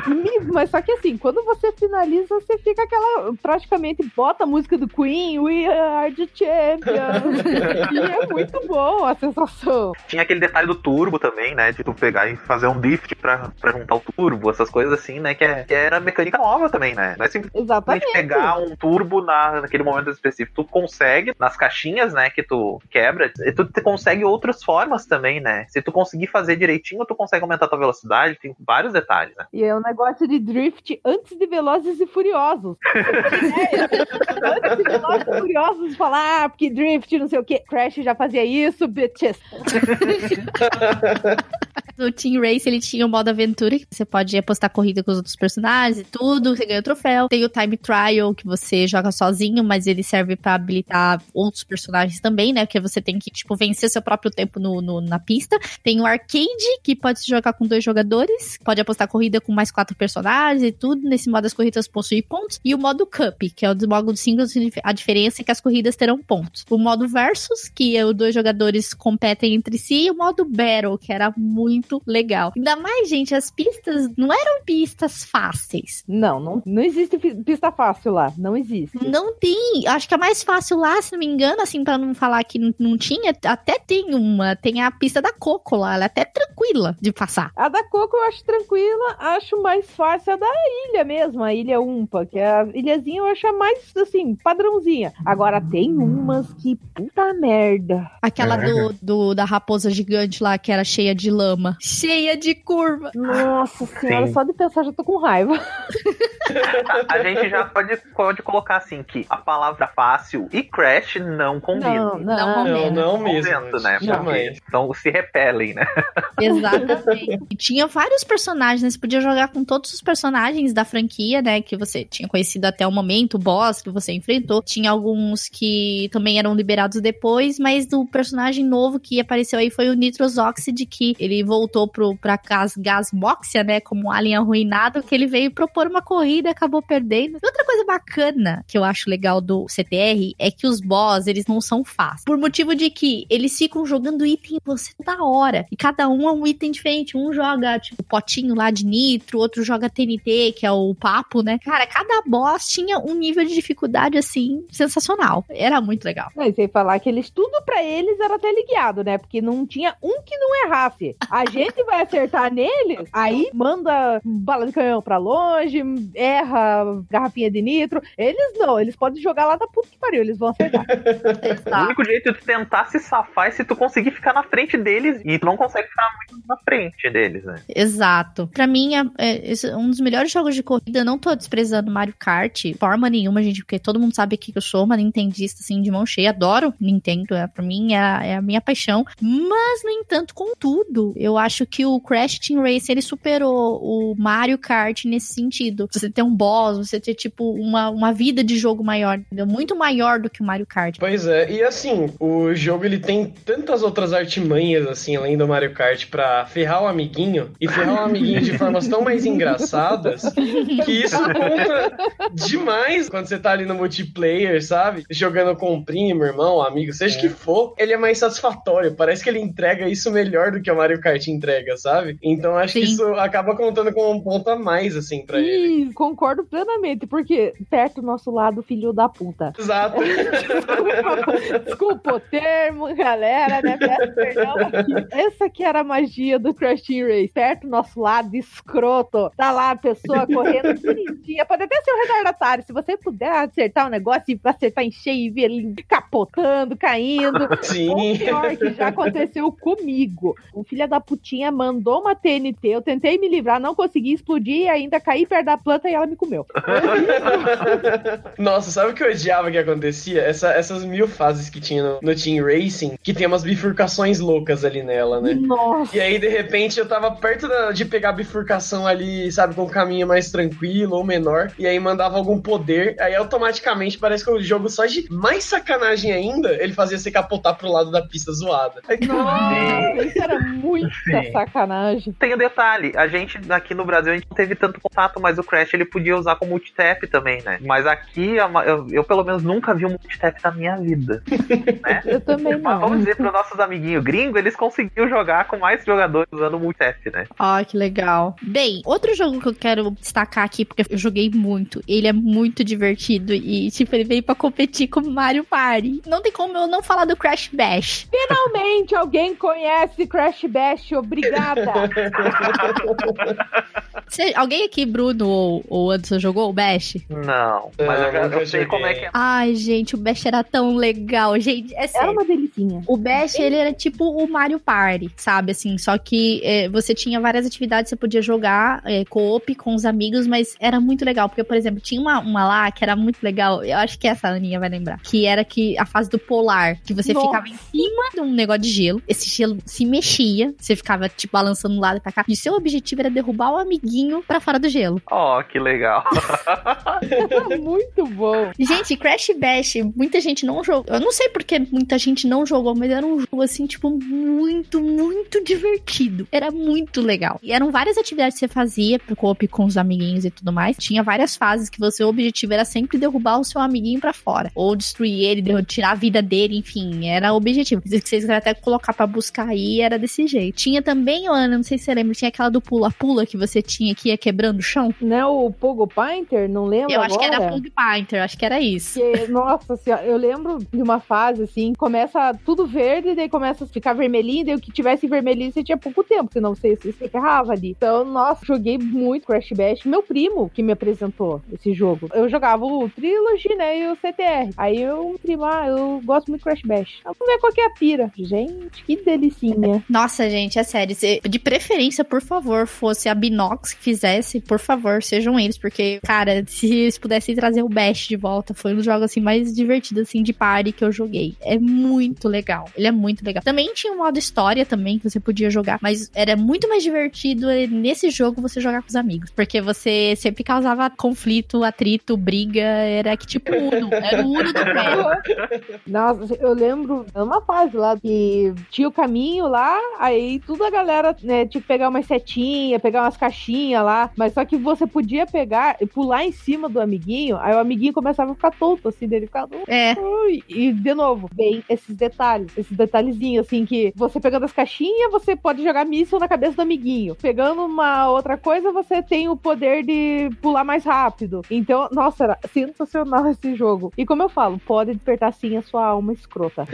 Mas só que assim, quando você finaliza, você fica aquela. Praticamente bota a música do Queen, We Are the Champions. e é muito bom a sensação. Tinha aquele detalhe do turbo também, né? De tu pegar e fazer um drift pra, pra juntar o turbo, essas coisas assim, né? Que, é, que era mecânica nova também, né? Não é simplesmente Exatamente. pegar um turbo na, naquele momento específico. Tu consegue, nas caixinhas, né, que tu quebra, tu consegue outras formas também, né? Se tu conseguir fazer direitinho, tu consegue aumentar tua velocidade, tem vários detalhes, né? E é um negócio de drift antes de Velozes e Furiosos. antes de Velozes e Furiosos falar, ah, porque drift, não sei o que. Crash já fazia isso, bitches. No Team Race, ele tinha o modo aventura, que você pode apostar corrida com os outros personagens e tudo, você ganha o troféu. Tem o Time Trial, que você joga sozinho, mas ele serve pra habilitar outros personagens também, né? Porque você tem que, tipo, vencer seu próprio tempo no, no- na pista. Tem o Arcade, que pode se jogar com dois jogadores, pode apostar corrida com mais quatro personagens e tudo. Nesse modo, as corridas possuem pontos. E o modo Cup, que é o do modo singles, a diferença é que as corridas terão pontos. O modo Versus, que é os dois jogadores competem entre si, e o modo Battle, que era muito legal. Ainda mais, gente, as pistas não eram pistas fáceis. Não, não, não existe pista fácil lá. Não existe. Não tem. Acho que a mais fácil lá, se não me engano, assim, pra não falar que não, não tinha, até tem uma. Tem a pista da Coco lá. Ela é até tranquila de passar. A da Coco eu acho tranquila, acho mais fácil a da ilha mesmo, a ilha Umpa, que é a ilhazinha eu acho a mais, assim, padrãozinha. Agora tem umas que puta merda. Aquela do, do- da raposa gigante lá, que era cheia de lama. Cheia de curva. Nossa senhora, Sim. só de pensar já tô com raiva. A, a gente já pode, pode colocar assim que a palavra fácil e Crash não combinam. Não, Não, não. combina. Não, não mesmo. Convento, né? Porque- Então se repelem, né? Exatamente. E tinha vários personagens, né? Você podia jogar com todos os personagens da franquia, né? Que você tinha conhecido até o momento, o boss que você enfrentou. Tinha alguns que também eram liberados depois, mas o personagem novo que apareceu aí foi o Nitros Oxide, que ele voltou pro, pra Gas, Gasmoxia, né? Como um alien arruinado, que ele veio propor uma corrida e acabou perdendo. E outra coisa bacana que eu acho legal do CTR é que os boss, eles não são fáceis. Por motivo de que eles ficam jogando item em você da hora. E cada um é um item diferente. Um joga, tipo, potinho lá de nitro, outro joga TNT, que é o papo, né? Cara, cada boss tinha um nível de dificuldade, assim, sensacional. Era muito legal. E sem falar que eles, tudo pra eles era teleguiado, né? Porque não tinha um que não errasse. A gente vai acertar neles, aí manda bala de canhão pra longe, erra garrafinha de nitro. Eles não, eles podem jogar lá da puta que pariu, eles vão acertar. O único jeito de tentar se safar é se tu conseguir ficar na frente deles. E tu não consegue ficar muito na frente deles, né? Exato. Pra mim, é, é é um dos melhores jogos de corrida. Eu não tô desprezando Mario Kart, forma nenhuma, gente, porque todo mundo sabe aqui que eu sou uma nintendista, assim, de mão cheia. Adoro Nintendo, é, pra mim é, é a minha paixão. Mas, no entanto, contudo, eu acho que o Crash Team Race, ele superou o Mario Kart nesse sentido. Você ter um boss, você ter, tipo, uma, uma vida de jogo maior, entendeu? Muito maior do que o Mario Kart. Pois é, e assim, o jogo ele tem tantas outras artimanhas, assim, além do Mario Kart, pra ferrar o amiguinho, e ferrar o amiguinho de formas tão mais engraçadas, que isso conta demais quando você tá ali no multiplayer, sabe? Jogando com um primo, irmão, amigo, seja é. que for, ele é mais satisfatório. Parece que ele entrega isso melhor do que o Mario Kart entrega, sabe? Então acho Sim. que isso acaba contando com um ponto a mais, assim, pra Sim, ele. Concordo plenamente, porque perto do nosso lado, filho da puta. Exato. Desculpa o termo, galera, né? Peço perdão aqui. Essa aqui era a magia do Crash Team Race. Perto do nosso lado, escroto. Tá lá a pessoa correndo bonitinha. Pode até ser um retardatário. Se você puder acertar o um negócio e acertar em cheio e ver ele capotando, caindo. Sim. O pior que já aconteceu comigo. O filho da putinha mandou uma TNT. Eu tentei me livrar, não consegui explodir e ainda caí perto da planta e ela me comeu. Nossa, sabe o que eu odiava que acontecia? Essa, essas mil fases que tinha no, no Team Racing, que tem umas bifurcações loucas ali nela, né? Nossa. E aí, de repente, eu tava perto da, de pegar a bifurcação ali, sabe, com um caminho mais tranquilo ou menor, e aí mandava algum poder, aí automaticamente parece que o jogo, só de mais sacanagem ainda, ele fazia você capotar pro lado da pista zoada. Nossa, isso era muita Sim. sacanagem. Tem um detalhe, a gente aqui no Brasil a gente não teve tanto contato, mas o Crash ele podia usar com multitap também, né? Mas aqui eu, eu pelo menos nunca vi um multitap na minha vida. né? Eu também não. Mas vamos dizer para os nossos amiguinhos gringos, eles conseguiram jogar com mais jogadores usando o multitap, né? Ó, oh, que legal. Bem, outro jogo que eu quero destacar aqui, porque eu joguei muito, ele é muito divertido e, tipo, ele veio pra competir com Mario Party. Não tem como eu não falar do Crash Bash. Finalmente alguém conhece Crash Bash, obrigada! Você, alguém aqui, Bruno ou, ou Anderson, jogou o Bash? Não, mas eu, já, eu sei como é que é. Ai, gente, o Bash era tão legal, gente. É sério. Era uma delicinha. O Bash, ele era tipo o Mario Party, sabe? Assim, só que é, você tinha várias atividades, você podia jogar é, co-op com os amigos, mas era muito legal. Porque, por exemplo, tinha uma, uma lá que era muito legal. Eu acho que essa Aninha vai lembrar. Que era que a fase do polar, que você Nossa. ficava em cima de um negócio de gelo. Esse gelo se mexia, você ficava, tipo, balançando um lado e pra cá. E seu objetivo era derrubar o amiguinho pra fora do gelo. Ó, oh, que legal. muito bom. Gente, Crash Bash, muita gente não jogou. Eu não sei porque muita gente não jogou, mas era um jogo assim, tipo, muito, muito divertido. Era muito legal. E eram várias atividades que você fazia pro coop com os amiguinhos e tudo mais. Tinha várias fases que você, o objetivo era sempre derrubar o seu amiguinho para fora. Ou destruir ele, tirar a vida dele, enfim. Era o objetivo. Que vocês queriam até colocar para buscar aí, era desse jeito. Tinha também, Ana, não sei se você lembra, tinha aquela do pula-pula que você tinha que ia quebrando o chão. Não é o Pogo Painter? Não lembro Eu acho agora. que era Pogo Painter, acho que era isso. Que, nossa senhora, eu lembro de uma fase assim, começa tudo verde, daí começa a ficar vermelhinho, daí o que tivesse vermelhinho você tinha pouco tempo, senão você, você se ferrava ali. Então, nossa, joguei muito Crash Bash. Meu primo que me apresentou esse jogo. Eu jogava o Trilogy, né, e o CTR. Aí eu, primo, ah, eu gosto muito de Crash Bash. Vamos ver qual que é a pira. Gente, que delicinha. Nossa, gente, é sério. De preferência, por favor, fosse a Binox que fizesse, por favor, sejam eles, porque, cara, se eles pudessem trazer o Bash de volta, foi um dos jogos assim mais divertidos assim de party que eu joguei. É muito legal. Ele é muito legal. Também tinha um modo história também que você podia jogar, mas era muito mais divertido nesse jogo você jogar com os amigos, porque você sempre causava conflito, atrito, briga, era que tipo Uno, era o Uno do pé. Nossa, eu lembro uma fase lá que tinha o caminho lá, aí tudo a galera, né, tinha que pegar umas setinhas, pegar umas caixinhas lá, mas só que você podia pegar e pular em cima do amiguinho, aí o amiguinho começava a ficar tonto, assim, dele ficava... É. E, de novo, bem esses detalhes, esses detalhezinhos, assim, que você pegando as caixinhas, você pode jogar míssil na cabeça do amiguinho. Pegando uma outra coisa, você tem o poder de pular mais rápido. Então, nossa, era sensacional esse jogo. E como eu falo, pode despertar sim a sua alma escrota.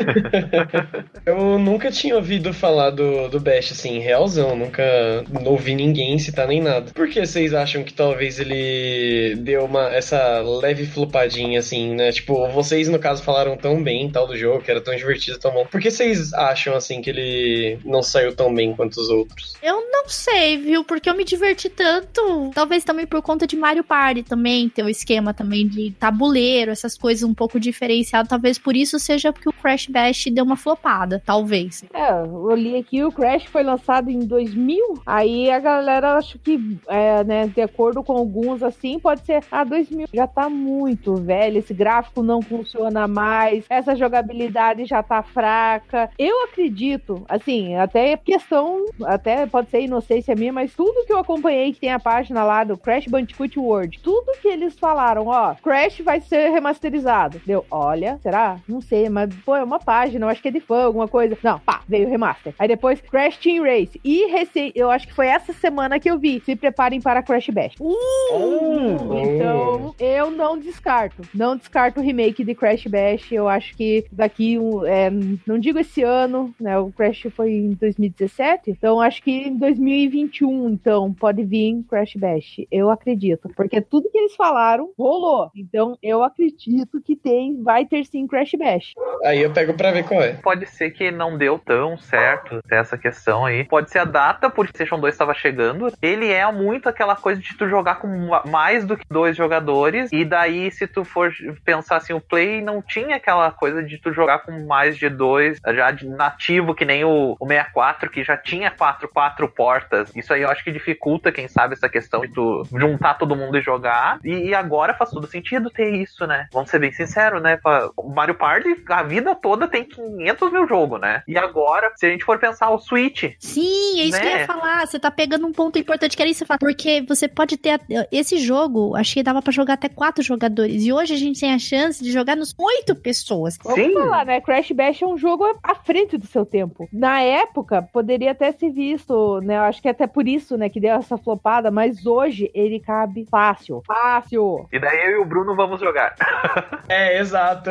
eu nunca tinha ouvido falar do, do Bash assim, realzão. Nunca não ouvi ninguém citar nem nada. Por que vocês acham que talvez ele deu uma essa leve flopadinha assim, né? Tipo, vocês no caso falaram tão bem tal do jogo, que era tão divertido, tão bom. Por que vocês acham assim que ele não saiu tão bem quanto os outros? Eu não sei, viu? Porque eu me diverti tanto. Talvez também por conta de Mario Party também, ter o esquema também de tabuleiro, essas coisas um pouco diferenciado. Talvez por isso seja porque o Crash Bash deu uma flopada, talvez. É, eu li aqui, o Crash foi lançado em 2000, aí a galera acho que é, né, de acordo com alguns, assim, pode ser, ah, 2000 já tá muito velho, esse gráfico não funciona mais, essa jogabilidade já tá fraca. Eu acredito, assim, até questão, até pode ser inocência minha, mas tudo que eu acompanhei que tem a página lá do Crash Bandicoot World, tudo que eles falaram, ó, Crash vai ser remasterizado. Deu, olha, será? Não sei, mas pô, é uma página, eu acho que é de fã, alguma coisa. Não, pá, veio remaster. Aí depois Crash Team Race. E recém, eu acho que foi essa semana que eu vi. Se preparem para Crash Bash. Uh! Uh! Então, eu não descarto. Não descarto o remake de Crash Bash. Eu acho que daqui, é, não digo esse ano, né? O Crash foi em 2017. Então, acho que em 2021, então, pode vir Crash Bash. Eu acredito. Porque tudo que eles falaram rolou. Então, eu acredito que tem, vai ter sim Crash Bash. Aí eu pego pra ver qual é. Pode ser que não deu tão certo essa questão aí. Pode ser a data, porque Station 2 estava chegando. Ele é muito aquela coisa de tu jogar com mais do que dois jogadores. E daí, se tu for pensar assim, o Play não tinha aquela coisa de tu jogar com mais de dois, já de nativo, que nem o, o 64, que já tinha quatro, quatro portas. Isso aí eu acho que dificulta, quem sabe, essa questão de tu juntar todo mundo e jogar. E, e agora faz todo sentido ter isso, né? Vamos ser bem sinceros, né? O Mario Party, a vida toda tem 500 mil jogos, né? E agora, se a gente for pensar o Switch. Sim, é isso né? que eu ia né? falar. Você tá pegando um ponto importante que era isso que você fala. Porque você pode ter. Esse jogo, achei que dava pra jogar até quatro jogadores. E hoje a gente tem a chance de jogar nos oito pessoas. Vamos Sim. falar, né? Crash Bash é um jogo à frente do seu tempo. Na época, poderia até ser visto, né? Eu acho que é até por isso, né, que deu essa flopada, mas hoje ele cabe fácil. Fácil. E daí eu e o Bruno vamos jogar. é, exato.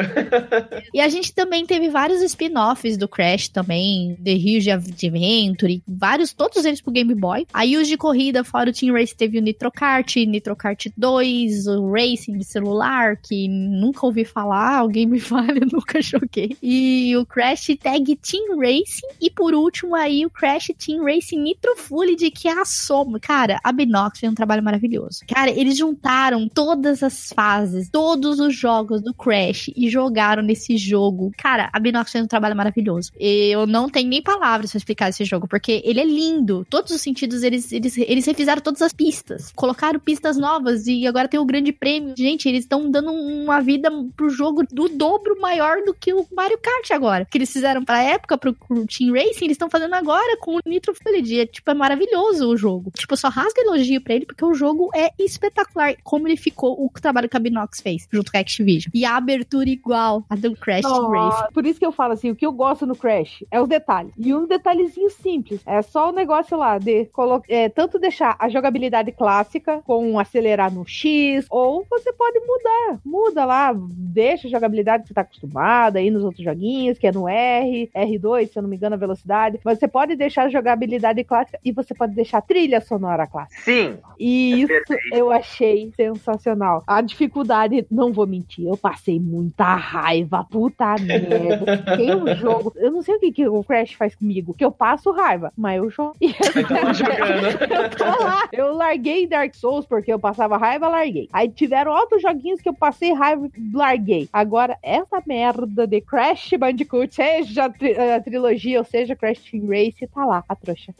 e a gente também teve vários spin-offs do Crash também, The Huge Adventure, vários, todos eles pro Game Boy. Aí os de corrida, fora o Team Race, teve o Nitro Kart, Nitro Kart 2, o Racing de celular, que nunca ouvi falar, o Game Vale nunca joguei. E o Crash Tag Team Racing. E por último aí o Crash Team Racing Nitro Fluid, que é a soma. Cara, a Binox fez um trabalho maravilhoso. Cara, eles juntaram todas as fases, todos os jogos do Crash e jogaram nesse jogo. Cara, a Binox fez um trabalho maravilhoso. Eu não tenho nem palavras pra explicar esse jogo, porque ele é lindo. Todos os sentidos, eles, eles, eles refizeram todas as pistas. Colocaram pistas novas e agora tem o grande prêmio. Gente, eles estão dando uma vida pro jogo do dobro maior do que o Mario Kart agora. Que eles fizeram pra época, pro, Team Racing, eles estão fazendo agora com o Nitro Fluid. É, tipo, é maravilhoso o jogo. Tipo, só rasga elogio pra ele, porque o jogo é espetacular. Como ele ficou, o trabalho que a Binox fez, junto com a Activision. E a abertura igual a do Crash oh, Racing. Por isso que eu falo assim, o que eu gosto no Crash é os detalhes. E um detalhezinho simples. É só o negócio lá de é, tanto deixar a jogabilidade clássica com acelerar no X, ou você pode mudar. Muda lá, deixa a jogabilidade que você tá acostumado aí nos outros joguinhos, que é no R, R2, se eu não me engano, a velocidade. Mas você pode deixar a jogabilidade clássica e você pode deixar a trilha sonora clássica. Sim. E é isso perfeito. eu achei sensacional. A dificuldade, não vou mentir, eu passei muita raiva, puta merda. Tem um jogo, eu não sei o que, que o Crash faz comigo, que eu passo raiva, mas eu jogo. eu tô lá. Eu larguei Dark Souls porque eu passava raiva, larguei. Aí tiveram outros joguinhos que eu passei raiva, larguei. Agora, essa merda de Crash Bandicoot, seja a, tri a trilogia ou seja Crash Team Race, tá lá, a trouxa.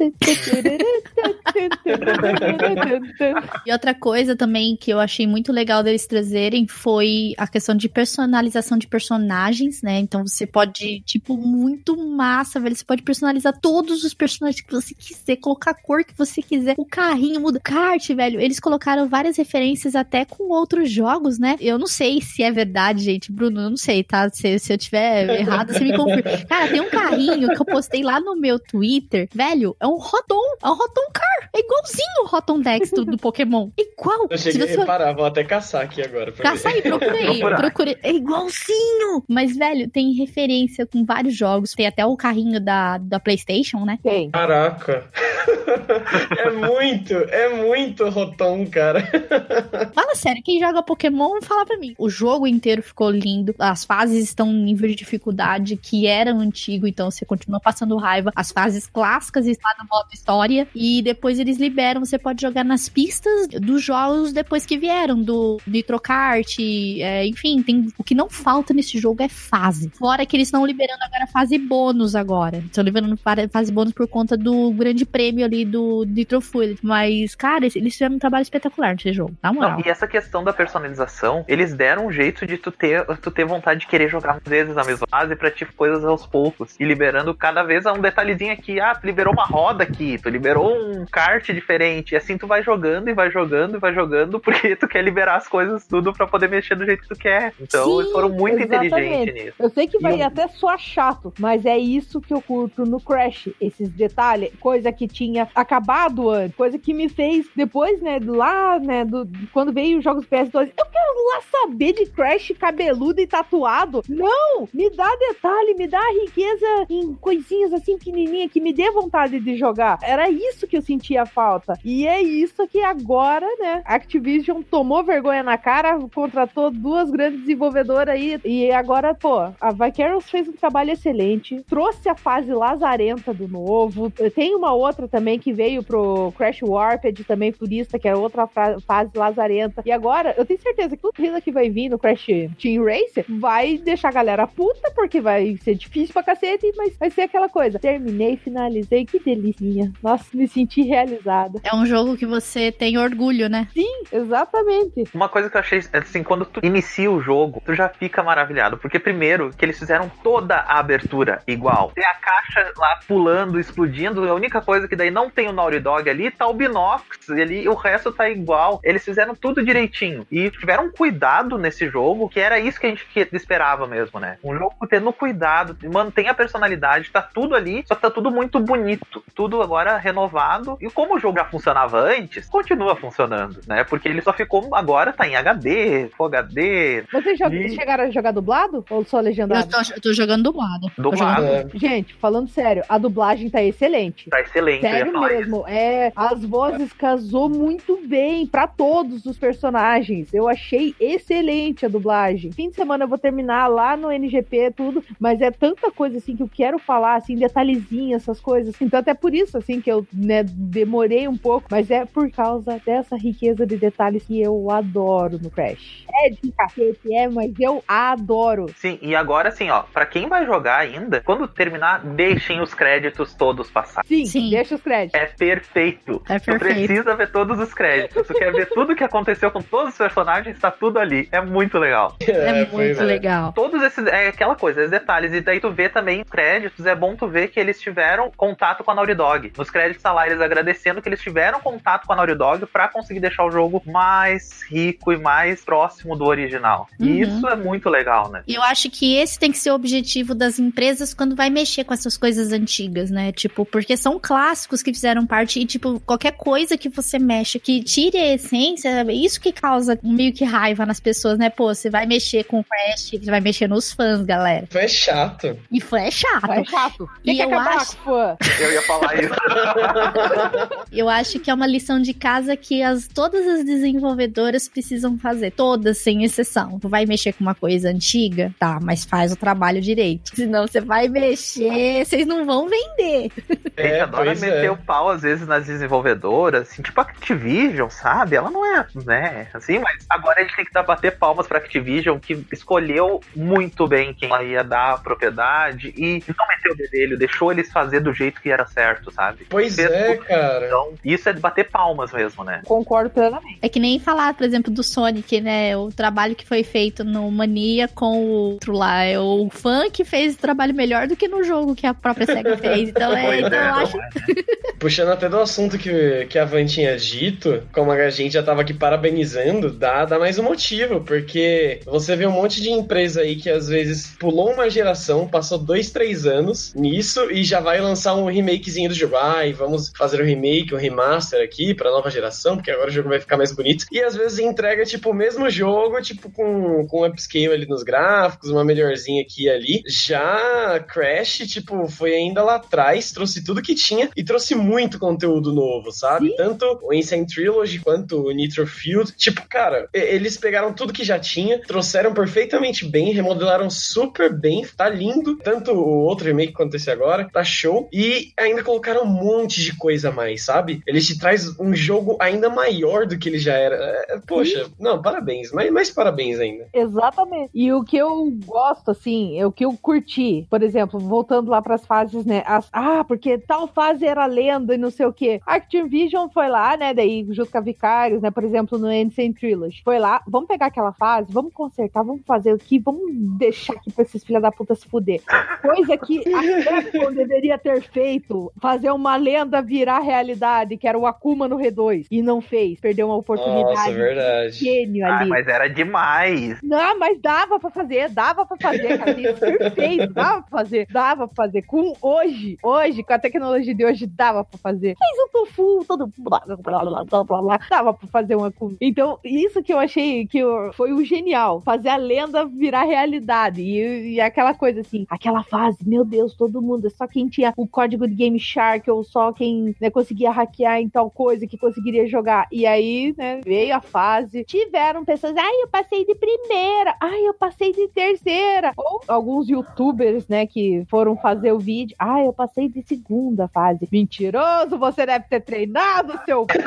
e outra coisa também que eu achei muito legal deles trazerem foi a questão de personalização de personagens, né? Então você pode, tipo, muito massa, velho. Você pode personalizar todos os personagens que você quiser, colocar a cor que você quiser. O carrinho muda. Kart, velho. Eles colocaram várias referências até com outros jogos, né? Eu não sei se é verdade, gente. Bruno, eu não sei, tá? Se, se eu tiver errado, você me confirma. Cara, tem um carrinho que eu postei lá no meu Twitter. Velho, é um Rotom. É um Rotom Car. É igualzinho o Rotom Dex do, do Pokémon. Igual. Eu cheguei você... a reparar, vou até caçar aqui agora. Caçar aí, procurei. procurei. É igualzinho. Mas, velho, tem referência com vários jogos. Tem até o carrinho da, da PlayStation, né? Tem. Caraca. é muito, é muito Rotom, cara. Fala sério, quem joga Pokémon, fala pra mim. O jogo inteiro ficou lindo. As fases estão em nível de dificuldade que era antigo, então você continua passando raiva. As fases clássicas estão no modo história. E depois eles liberam, você pode jogar nas pistas dos jogos depois que vieram, do Nitro Kart, é, enfim, tem, o que não falta nesse jogo é fase. Fora que eles estão liberando agora fase bônus agora. Estão liberando fase bônus por conta do grande prêmio ali do Nitro Fluid. Mas, cara, eles fizeram um trabalho espetacular nesse jogo, na moral. Não, e essa questão da personalização, eles deram um jeito de tu ter, tu ter vontade de querer jogar mais vezes a mesma fase pra tipo coisas aos poucos. E liberando cada vez um detalhezinho aqui. Ah, tu liberou uma roda aqui, tu liberou um kart diferente. E assim tu vai jogando e vai jogando e vai jogando, porque tu quer liberar as coisas tudo pra poder mexer do jeito que tu quer. Então Sim, eles foram muito exatamente. inteligentes nisso. Eu sei que vai E eu- até soar chato, mas é isso que eu curto no Crash. Esses detalhes, coisa que tinha acabado antes, coisa que me fez depois, né, lá, né, do, quando veio os jogos PS2, eu quero lá saber de Crash cabeludo e tatuado. Não! Me dá detalhe, me dá riqueza em coisinhas assim pequenininhas que me dê vontade de jogar. Era isso que eu sentia falta. E é isso que agora, né, Activision tomou vergonha na cara, contratou duas grandes desenvolvedoras aí e agora, pô, a Vicarious fez um trabalho excelente, trouxe a fase lazarenta do novo. Tem uma outra também que veio pro Crash Warped, também turista, que é outra fase lazarenta. E agora, eu tenho certeza que tudo que vai vir no Crash Team Racer vai deixar a galera puta, porque vai ser difícil pra cacete, mas vai ser aquela coisa. Terminei, finalizei, que delicinha. Nossa, me senti realizada. É um jogo que você tem orgulho, né? Exatamente. Uma coisa que eu achei, assim, quando tu inicia o jogo, tu já fica maravilhado. Porque, primeiro, que eles fizeram toda a abertura igual. Tem a caixa lá pulando, explodindo. A única coisa que daí não tem o Naughty Dog ali, tá o Binox. E ali o resto tá igual. Eles fizeram tudo direitinho. E tiveram cuidado nesse jogo, que era isso que a gente que- esperava mesmo, né? Um jogo tendo cuidado, mantém a personalidade, tá tudo ali, só tá tudo muito bonito. Tudo agora renovado. E como o jogo já funcionava antes, continua funcionando, né? Porque ele só ficou agora, tá em HD, Full HD, Vocês E- chegaram a jogar dublado ou só legendado? Eu tô, eu tô jogando dublado. Tô dublado. jogando-. Gente, falando sério, a dublagem tá excelente. Tá excelente. eu ia Sério mesmo, é, as vozes casou muito bem pra todos os personagens. Eu achei excelente a dublagem. Fim de semana eu vou terminar lá no NGP tudo, mas é tanta coisa assim que eu quero falar, assim, detalhezinhos, essas coisas. Então até por isso assim que eu, né, demorei um pouco, mas é por causa dessa riqueza de detalhes que eu adoro no Crash. É de cacete, é, mas eu adoro. Sim, e agora assim, ó, pra quem vai jogar ainda, quando terminar, deixem os créditos todos passar. Sim, Sim. deixa os créditos. É perfeito. É Tu perfeito. precisa ver todos os créditos. Tu quer ver tudo o que aconteceu com todos os personagens, tá tudo ali. É muito legal. É, pois muito é. legal. Todos esses. É aquela coisa, os detalhes. E daí tu vê também os créditos. É bom tu ver que eles tiveram contato com a Naughty Dog. Nos créditos tá lá eles agradecendo que eles tiveram contato com a Naughty Dog pra conseguir deixar o jogo mais rico e mais próximo do original. Uhum. E isso é muito legal, né? E eu acho que esse tem que ser o objetivo das empresas quando vai mexer com essas coisas antigas, né? Tipo, porque são clássicos que fizeram parte e, tipo, qualquer coisa que você mexe que tire a essência, isso que causa meio que raiva nas pessoas, né? Pô, você vai mexer com o Crash, você vai mexer nos fãs, galera. Tu é chato. E fã é chato. É chato. Tem E que eu acabar acho- fã. Eu ia falar isso. Eu acho que é uma lição de casa que as, todas as desenvolvedoras precisam fazer. Todas, sem exceção. Tu vai mexer com uma coisa antiga? Tá, mas faz o trabalho direito. Senão você vai mexer, vocês não vão vender. A gente É, adora meter é. o pau, às vezes, nas desenvolvedoras, assim, tipo a Activision, sabe? Ela não é, né, assim, mas agora a gente tem que dar bater palmas pra Activision, que escolheu muito bem quem ela ia dar a propriedade e não meteu o dedelho, deixou eles fazer do jeito que era certo, sabe? Pois Fez é, tudo. cara. Então, isso é de bater palmas mesmo, né? Concordo plenamente. É que nem falar, por exemplo, do Sonic, né? O trabalho que foi feito no Mania com o outro lá. É o fã que fez o trabalho melhor do que no jogo que a própria SEGA fez. Então, é, então eu acho. Puxando até do assunto que, que a Van tinha dito, como a gente já tava aqui parabenizando, dá, dá mais um motivo, porque você vê um monte de empresa aí que às vezes pulou uma geração, passou dois, três anos nisso e já vai lançar um remakezinho do jogo. Ai, vamos fazer um remake, um remaster aqui pra nova geração, porque agora o jogo vai ficar mais bonito. E às vezes entrega, tipo, o mesmo jogo, tipo, com, com upscale ali nos gráficos, uma melhorzinha aqui e ali. Já Crash, tipo, foi ainda lá atrás, trouxe tudo que tinha e trouxe muito conteúdo novo, sabe? Sim. Tanto o Insane Trilogy quanto o Nitro Field. Tipo, cara, eles pegaram tudo que já tinha, trouxeram perfeitamente bem, remodelaram super bem, tá lindo. Tanto o outro remake quanto esse agora, tá show. E ainda colocaram um monte de coisa a mais, sabe? Eles te traz um jogo ainda maior do que ele já era. É, Poxa, não, parabéns, mas mais parabéns ainda. Exatamente. E o que eu gosto, assim, é o que eu curti, por exemplo, voltando lá pras fases, né? as- ah, porque tal fase era lenda e não sei o quê. A Activision Vision foi lá, né? Daí, junto com a Vicarious, né? Por exemplo, no Ancient Trilogy. Foi lá, vamos pegar aquela fase, vamos consertar, vamos fazer aqui, vamos deixar aqui pra esses filha da puta se fuder. Coisa que a Capcom deveria ter feito, fazer uma lenda virar realidade, que era o Akuma no R2. E não fez, perdeu uma oportunidade. Nossa, verdade. Gênio ali. Ah, mas era demais. Não, mas dava pra fazer, dava pra fazer, cara. Perfeito, dava pra fazer, dava pra fazer. Com hoje, hoje, com a tecnologia de hoje, dava pra fazer. Fez o tofu, todo blá, blá, blá, blá, blá. Dava pra fazer uma Akuma. Então, isso que eu achei que foi o genial. Fazer a lenda virar realidade. E, e aquela coisa assim, aquela fase, meu Deus, todo mundo, é só quem tinha o código de Game Shark ou só quem né, conseguia hackear em tal coisa que conseguiria jogar. E aí, né, veio a fase. Tiveram pessoas, ai, eu passei de primeira, ai, eu passei de terceira. Ou alguns youtubers, né, que foram fazer o vídeo, ai, eu passei de segunda fase. Mentiroso, você deve ter treinado, seu puto.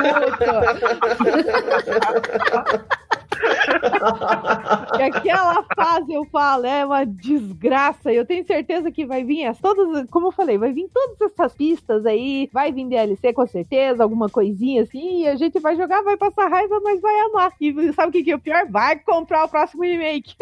e aquela fase eu falo, é uma desgraça. Eu tenho certeza que vai vir as todas, como eu falei, vai vir todas essas pistas aí, vai vir DLC com certeza, alguma coisinha assim, e a gente vai jogar, vai passar raiva, mas vai amar. E sabe o que, que é o pior? Vai comprar o próximo remake.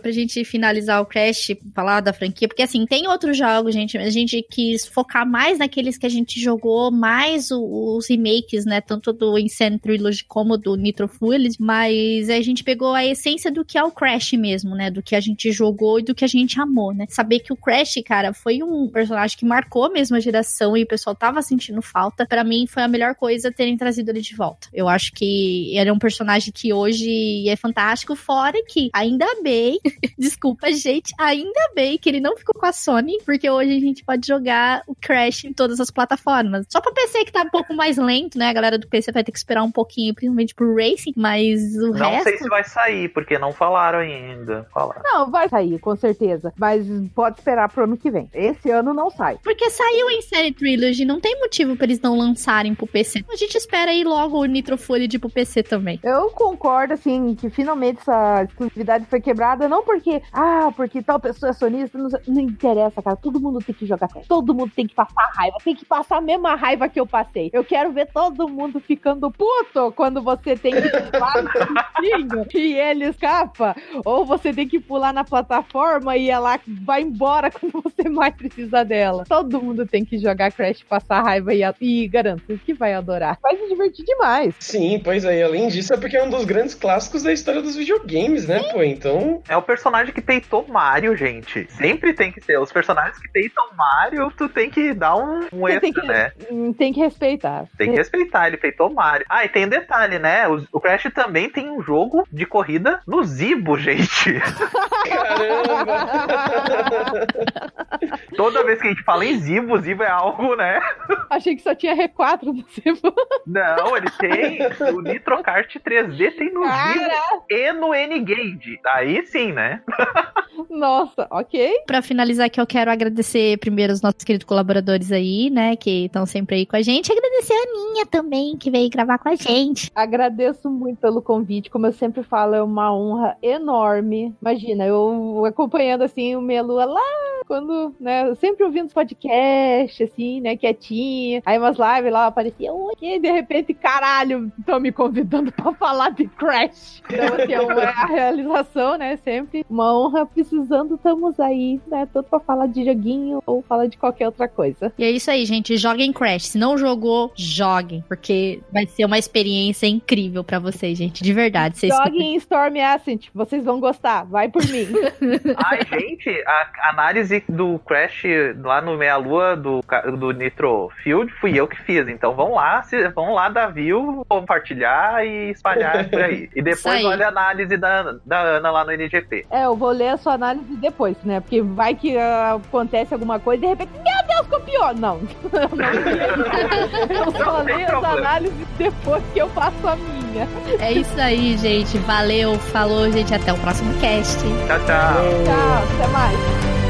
pra gente finalizar o Crash, falar da franquia, porque assim, tem outros jogos, gente, a gente quis focar mais naqueles que a gente jogou, mais os remakes, né, tanto do Insane Trilogy como do Fuels, mas a gente pegou a essência do que é o Crash mesmo, né? Do que a gente jogou e do que a gente amou, né? Saber que o Crash, cara, foi um personagem que marcou mesmo a geração e o pessoal tava sentindo falta. para mim foi a melhor coisa terem trazido ele de volta. Eu acho que ele é um personagem que hoje é fantástico, fora que, ainda bem, desculpa, gente, ainda bem que ele não ficou com a Sony, porque hoje a gente pode jogar o Crash em todas as plataformas. Só pra PC que tá um pouco mais lento, né? A galera do PC vai ter que esperar um pouquinho, principalmente pro Racing, mas o não resto... Não sei se vai sair, porque não falaram ainda. Falaram. Não, vai sair, com certeza. Mas pode esperar pro ano que vem. Esse ano não sai. Porque saiu em série Trilogy, não tem motivo pra eles não lançarem pro PC. A gente espera aí logo o Nitro Fury pro PC também. Eu concordo, assim, que finalmente essa exclusividade foi quebrada, não porque, ah, porque tal pessoa é sonista, não, não interessa, cara. Todo mundo tem que jogar Todo mundo tem que passar raiva. Tem que passar a mesma raiva que eu passei. Eu quero ver todo mundo ficando puto quando você tem que pular no e ele escapa. Ou você tem que pular na plataforma e ela vai embora quando você mais precisa dela. Todo mundo tem que jogar Crash, passar raiva e, e garanto que vai adorar. Vai se divertir demais. Sim, pois aí, além disso, é porque é um dos grandes clássicos da história dos videogames, né, pô? Então. É o personagem que peitou Mario, gente. Sempre tem que ser. Os personagens que peitam Mario, tu tem que dar um, um extra, tem que, né? Tem que respeitar. Tem que respeitar, ele peitou Mario. Ah, e tem um detalhe, né? O, o Crash também tem um jogo de corrida no Zibo, gente. Caramba! Toda vez que a gente fala em Zibo, Zibo é algo, né? Achei que só tinha R4 no Zibo. Não, ele tem. O Nitro Kart 3D tem no Cara. Zibo e no N-Gage. Aí sim, né? Nossa, ok. Pra finalizar aqui, eu quero agradecer primeiro os nossos queridos colaboradores aí, né, que estão sempre aí com a gente. Agradecer a Ninha também, que veio gravar com a gente. Agradeço muito pelo convite. Como eu sempre falo, é uma honra enorme. Imagina, eu acompanhando assim o Melua lá quando, né, sempre ouvindo os podcasts, assim, né, quietinha. Aí umas lives lá aparecia, e de repente, caralho, estão me convidando pra falar de Crash. Então, assim, é uma a realização, né, sempre uma honra. Precisando, estamos aí, né, tanto pra falar de joguinho ou falar de qualquer outra coisa. E é isso aí, gente, joguem Crash. Se não jogou, joguem, porque vai ser uma experiência incrível pra vocês, gente, de verdade. Vocês joguem Storm Ascent, vocês vão gostar, vai por mim. Ai, gente, a análise do Crash lá no Meia Lua do, do Nitro Field fui eu que fiz. Então vão lá, se, vão lá dar view, compartilhar e espalhar por aí. E depois olha a análise da, da Ana lá no NGP. É, eu vou ler a sua análise depois, né? Porque vai que uh, acontece alguma coisa e de repente, meu Deus, copiou! Não. eu só leio as análises depois que eu faço a minha. É isso aí, gente. Valeu, falou, gente. Até o próximo cast. Tchau, tchau. Tchau, até mais.